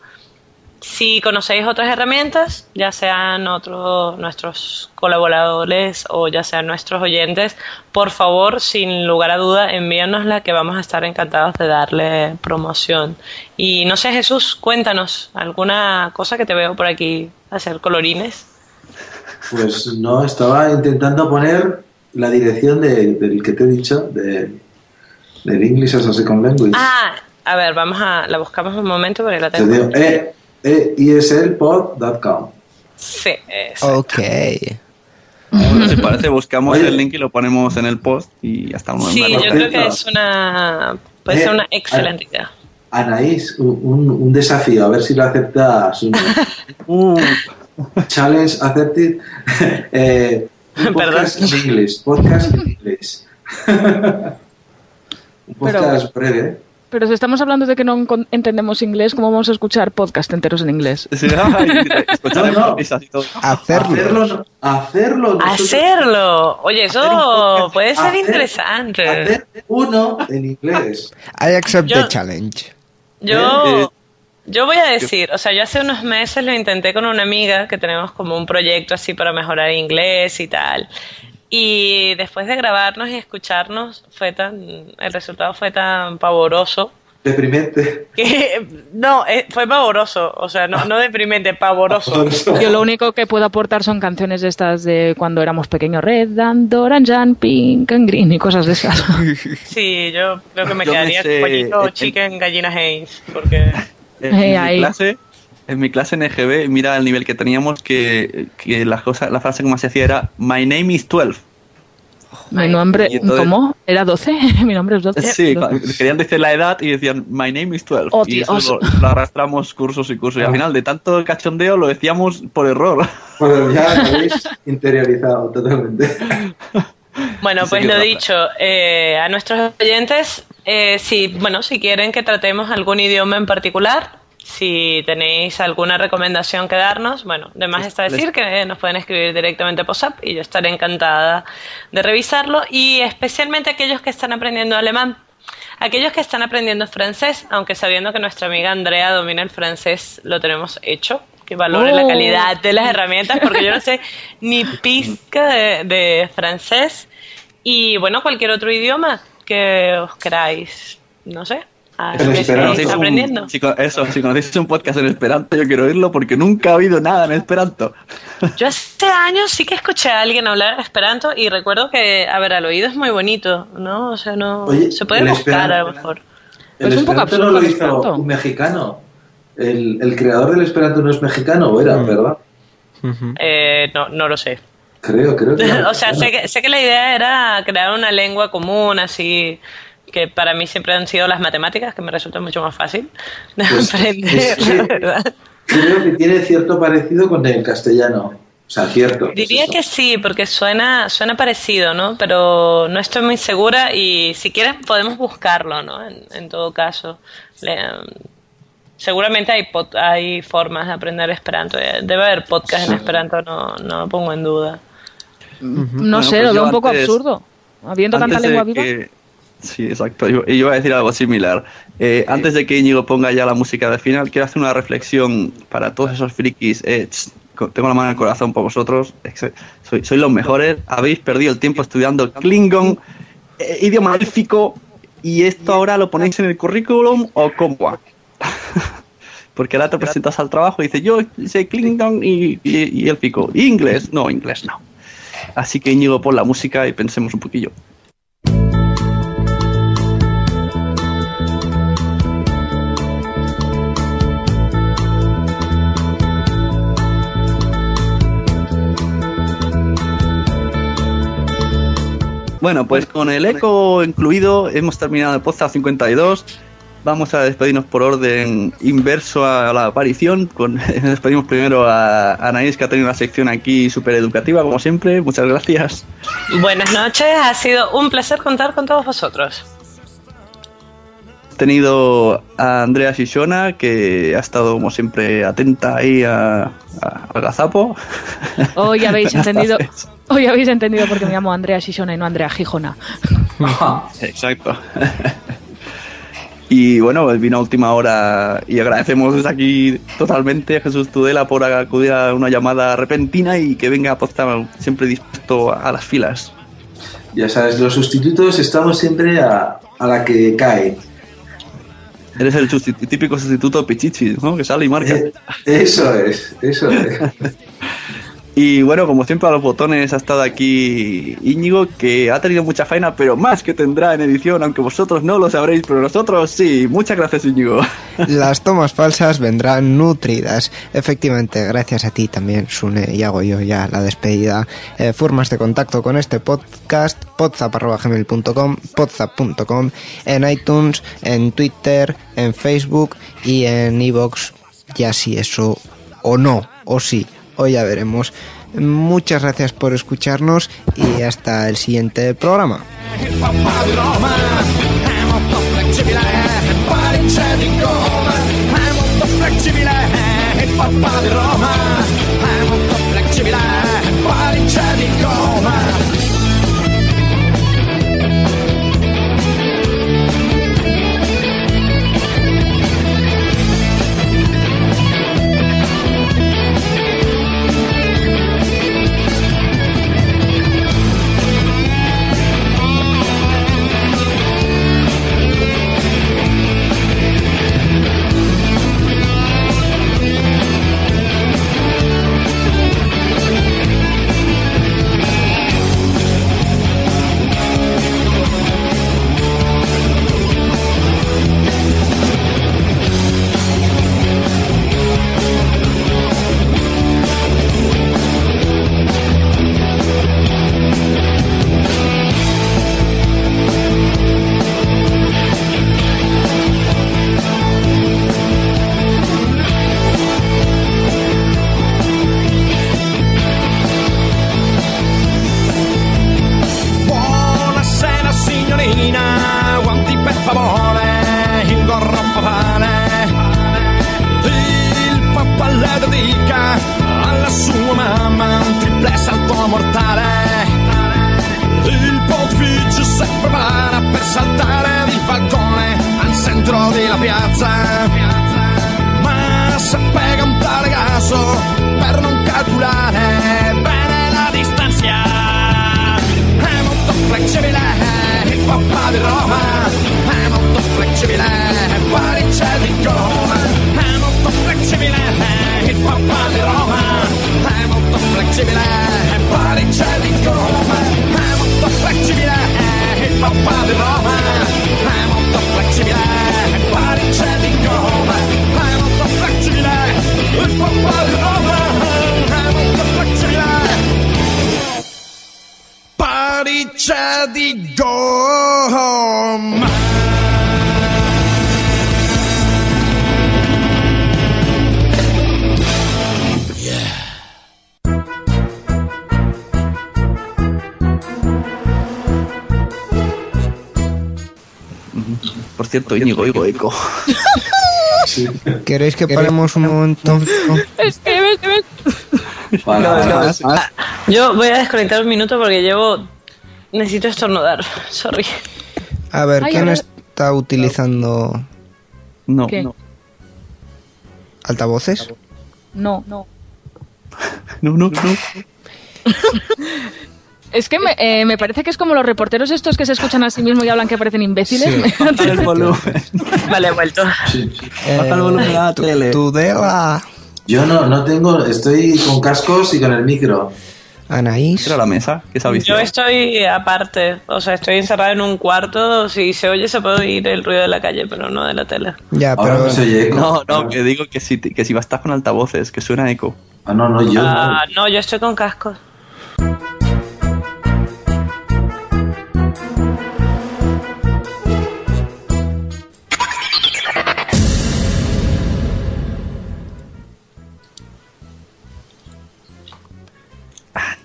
Speaker 9: Si conocéis otras herramientas, ya sean otros nuestros colaboradores o ya sean nuestros oyentes, por favor, sin lugar a duda, envíanosla que vamos a estar encantados de darle promoción. Y no sé, Jesús, cuéntanos alguna cosa que te veo por aquí hacer colorines.
Speaker 11: Pues no, estaba intentando poner la dirección de- del que te he dicho, de, del English as a Second Language.
Speaker 9: Ah, a ver, vamos a la buscamos un momento porque la
Speaker 11: Te
Speaker 9: tengo.
Speaker 11: digo, e, e, eslpod.com.
Speaker 9: Sí, es.
Speaker 8: Ok.
Speaker 7: Bueno, si <laughs> parece, buscamos
Speaker 11: Oye.
Speaker 7: el link y lo ponemos en el post y ya estamos.
Speaker 9: Sí, yo creo que es una puede ser una excelente idea.
Speaker 11: Anaís, un, un- un desafío, a ver si lo acepta su <laughs> Challenge accepted. <laughs> eh, un podcast en inglés. Podcast en inglés. un podcast breve.
Speaker 10: Pero si estamos hablando de que no entendemos inglés, ¿cómo vamos a escuchar podcast enteros en inglés? <laughs> <laughs>
Speaker 11: No, no. Hacerlo. no- Hacerlo. nosotros-
Speaker 9: Hacerlo. Oye, eso puede ser
Speaker 11: hacer-
Speaker 9: interesante.
Speaker 11: hacer uno en inglés.
Speaker 8: I accept
Speaker 9: Yo-
Speaker 8: the challenge.
Speaker 9: Yo, yo voy a decir, o sea, yo hace unos meses lo intenté con una amiga que tenemos como un proyecto así para mejorar inglés y tal. Y después de grabarnos y escucharnos, fue tan, el resultado fue tan pavoroso
Speaker 11: Deprimente.
Speaker 9: que no, eh, fue pavoroso, o sea, no, no deprimente, pavoroso.
Speaker 10: Yo lo único que puedo aportar son canciones de estas de cuando éramos pequeños, Red, and Orange, and Pink, and Green y cosas de esas. <laughs>
Speaker 9: Sí, yo creo que me
Speaker 7: Yo me
Speaker 9: quedaría
Speaker 7: sé-
Speaker 9: pollito <laughs>
Speaker 7: en-
Speaker 9: chicken, gallina Haynes, porque
Speaker 7: En,
Speaker 10: Eh,
Speaker 7: mi
Speaker 10: ahí.
Speaker 7: clase, en mi clase en EGB, mira el nivel que teníamos, que, que la, cosa, la frase que más se hacía era My name is 12.
Speaker 10: Mi nombre,
Speaker 7: entonces-
Speaker 10: ¿cómo? ¿Era 12? <laughs> Mi nombre es 12.
Speaker 7: Sí, querían decir la edad y decían My name is 12.
Speaker 10: Oh,
Speaker 7: y eso
Speaker 10: Dios.
Speaker 7: lo, lo arrastramos cursos y cursos. Y al final, de tanto cachondeo, lo decíamos por error. <laughs>
Speaker 11: Bueno, ya lo habéis interiorizado totalmente. <laughs>
Speaker 9: Bueno, pues lo dicho, eh, a nuestros oyentes, eh, si, bueno, si quieren que tratemos algún idioma en particular, si tenéis alguna recomendación que darnos, bueno, de más está decir que nos pueden escribir directamente a POSAP y yo estaré encantada de revisarlo y especialmente aquellos que están aprendiendo alemán. Aquellos que están aprendiendo francés, aunque sabiendo que nuestra amiga Andrea domina el francés, lo tenemos hecho, que valore la
Speaker 10: Oh.
Speaker 9: calidad de las herramientas, porque yo no sé ni pizca de, de francés. Y bueno, cualquier otro idioma que os queráis, no sé,
Speaker 7: Pero si conocéis un- si eso, si conocéis un podcast en Esperanto, yo quiero oírlo porque nunca he oído nada en Esperanto.
Speaker 9: Yo hace años sí que escuché a alguien hablar esperanto y recuerdo que, a ver, al oído es muy bonito, ¿no? O sea, no
Speaker 11: Oye,
Speaker 9: se puede buscar a lo mejor.
Speaker 11: El
Speaker 10: Es un poco
Speaker 11: Esperanto no
Speaker 10: absurdo
Speaker 11: lo
Speaker 10: el
Speaker 11: hizo un mexicano. El, el creador del Esperanto no es mexicano, ¿o era, verdad?
Speaker 9: Eh, no, no lo sé.
Speaker 11: Creo, creo que <laughs>
Speaker 9: o sea, sé que, sé que la idea era crear una lengua común, así, que para mí siempre han sido las matemáticas, que me resulta mucho más fácil de
Speaker 11: Pues, <laughs>
Speaker 9: aprender,
Speaker 11: es que-
Speaker 9: la verdad.
Speaker 11: Creo que tiene cierto parecido con el castellano. O sea, cierto.
Speaker 9: Diría que sí, porque suena, suena parecido, ¿no? Pero no estoy muy segura y si quieren podemos buscarlo, ¿no? En, en todo caso. Le- seguramente hay, hay formas de aprender Esperanto. eh, Debe haber podcast en Esperanto, no, no lo pongo en duda.
Speaker 10: No
Speaker 7: Bueno,
Speaker 10: sé,
Speaker 7: pues
Speaker 10: lo veo un poco
Speaker 7: antes-
Speaker 10: absurdo. Habiendo tanta lengua viva.
Speaker 7: que- Sí, exacto. Yo, yo iba a decir algo similar. Eh, Antes de que Íñigo ponga ya la música de final, quiero hacer una reflexión para todos esos frikis. Eh, tengo la mano en el corazón por vosotros. Soy, sois los mejores. Habéis perdido el tiempo estudiando Klingon, eh, idioma élfico, y esto ahora lo ponéis en el currículum o cómo. <laughs> Porque ahora te presentas al trabajo y dices, yo sé Klingon y, y, y élfico. ¿Y inglés? No, inglés no. Así que Íñigo, pon la música y pensemos un poquillo. Bueno, pues con el eco incluido hemos terminado el podcast 52. Vamos a despedirnos por orden inverso a la aparición. Con, <laughs> despedimos primero a Anaís, que ha tenido una sección aquí súper educativa, como siempre. Muchas gracias.
Speaker 9: Buenas noches, ha sido un placer contar con todos vosotros.
Speaker 7: Tenido a Andrea Shishona, que ha estado, como siempre, atenta ahí a, a- al gazapo.
Speaker 10: Hoy habéis <laughs> entendido. Hoy habéis entendido porque me llamo Andrea Sisona y no Andrea Gijona. <laughs>
Speaker 7: Exacto. Y bueno, pues vino a última hora y agradecemos desde aquí totalmente a Jesús Tudela por acudir a una llamada repentina y que venga a Potsdam siempre dispuesto a las filas.
Speaker 11: Ya sabes, los sustitutos estamos siempre a, a la que cae.
Speaker 7: Eres el típico sustituto Pichichi, ¿no? Que sale y marca.
Speaker 11: Eh, Eso es, eso es. <laughs>
Speaker 7: Y bueno, como siempre a los botones ha estado aquí Íñigo, que ha tenido mucha faena, pero más que tendrá en edición, aunque vosotros no lo sabréis, pero nosotros sí. Muchas gracias Íñigo. <laughs>
Speaker 12: Las tomas falsas vendrán nutridas. Efectivamente, gracias a ti también, Sune, y hago yo ya la despedida. Eh, formas de contacto con este podcast, podzap.gmail.com, podzap.com, en iTunes, en Twitter, en Facebook y en iVoox, ya si eso o no, o sí, o ya veremos. Muchas gracias por escucharnos y hasta el siguiente programa.
Speaker 7: Cierto, Íñigo, eco.
Speaker 8: ¿Queréis que paremos un momento?
Speaker 10: Escribe, escribe.
Speaker 9: Yo voy a desconectar un minuto porque llevo. Necesito estornudar. <laughs> Sorry.
Speaker 8: A ver,
Speaker 9: Ay,
Speaker 8: ¿quién está utilizando
Speaker 7: No,
Speaker 10: ¿Qué?
Speaker 7: no.
Speaker 8: altavoces?
Speaker 10: No, no.
Speaker 7: No, no, no.
Speaker 10: Es que me, eh, me parece que es como los reporteros estos que se escuchan a sí mismos y hablan que parecen imbéciles. <laughs>
Speaker 7: Baja el volumen.
Speaker 9: Vale, he vuelto.
Speaker 7: Baja el volumen de la tele.
Speaker 11: Yo no, no tengo, estoy con cascos y con el micro.
Speaker 8: Anaís.
Speaker 7: Era la mesa, que sabéis.
Speaker 9: Yo estoy aparte. O sea, estoy encerrada en un cuarto. Si se oye, se puede oír el ruido de la calle, pero no de la tele.
Speaker 8: Ya,
Speaker 11: Ahora
Speaker 8: pero
Speaker 11: no se oye eco.
Speaker 7: No, no, que digo que si, que si estás con altavoces, que suena eco.
Speaker 11: Ah, no, no, yo
Speaker 9: Ah, no, yo estoy con cascos.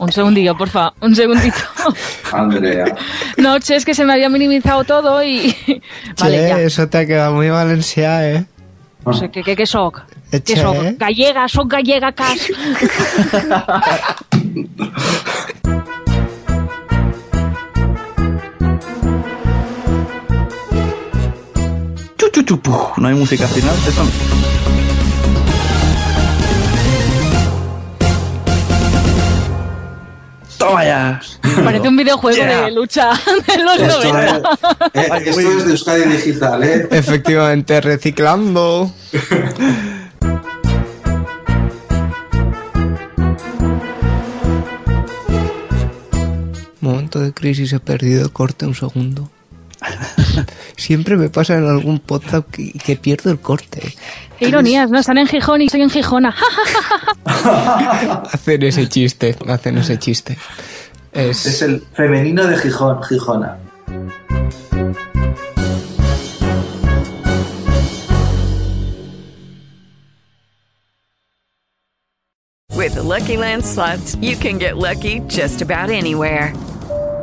Speaker 10: Un segundillo, porfa, un segundito. <laughs>
Speaker 11: Andrea.
Speaker 10: No, che, es que se me había minimizado todo y... <laughs> Vale,
Speaker 8: Che,
Speaker 10: ya.
Speaker 8: eso te ha quedado muy valencià, eh?
Speaker 10: No sé, ¿qué, qué, qué soc?
Speaker 8: Eh,
Speaker 10: ¿Qué
Speaker 8: che.
Speaker 10: soc? Gallega, soc gallega, cas.
Speaker 7: Chu, chu, chu, puf. No hay música final. Eso Toma ya.
Speaker 10: Parece un videojuego
Speaker 7: Yeah.
Speaker 10: de lucha <laughs> de los
Speaker 11: Esto
Speaker 10: 90.
Speaker 11: es, eh, esto es de Euskadi Digital, ¿eh?
Speaker 8: Efectivamente, reciclando. Momento de crisis, he perdido el corte un segundo. Siempre me pasa en algún podcast que, que pierdo el corte.
Speaker 10: Qué ironías, ¿no? Están en Gijón y soy en Gijona. <laughs>
Speaker 8: Hacen ese chiste, hacen ese chiste. Es,
Speaker 11: Es el femenino de Gijón, Gijona.
Speaker 24: With the Lucky Land slots, you can get lucky just about anywhere.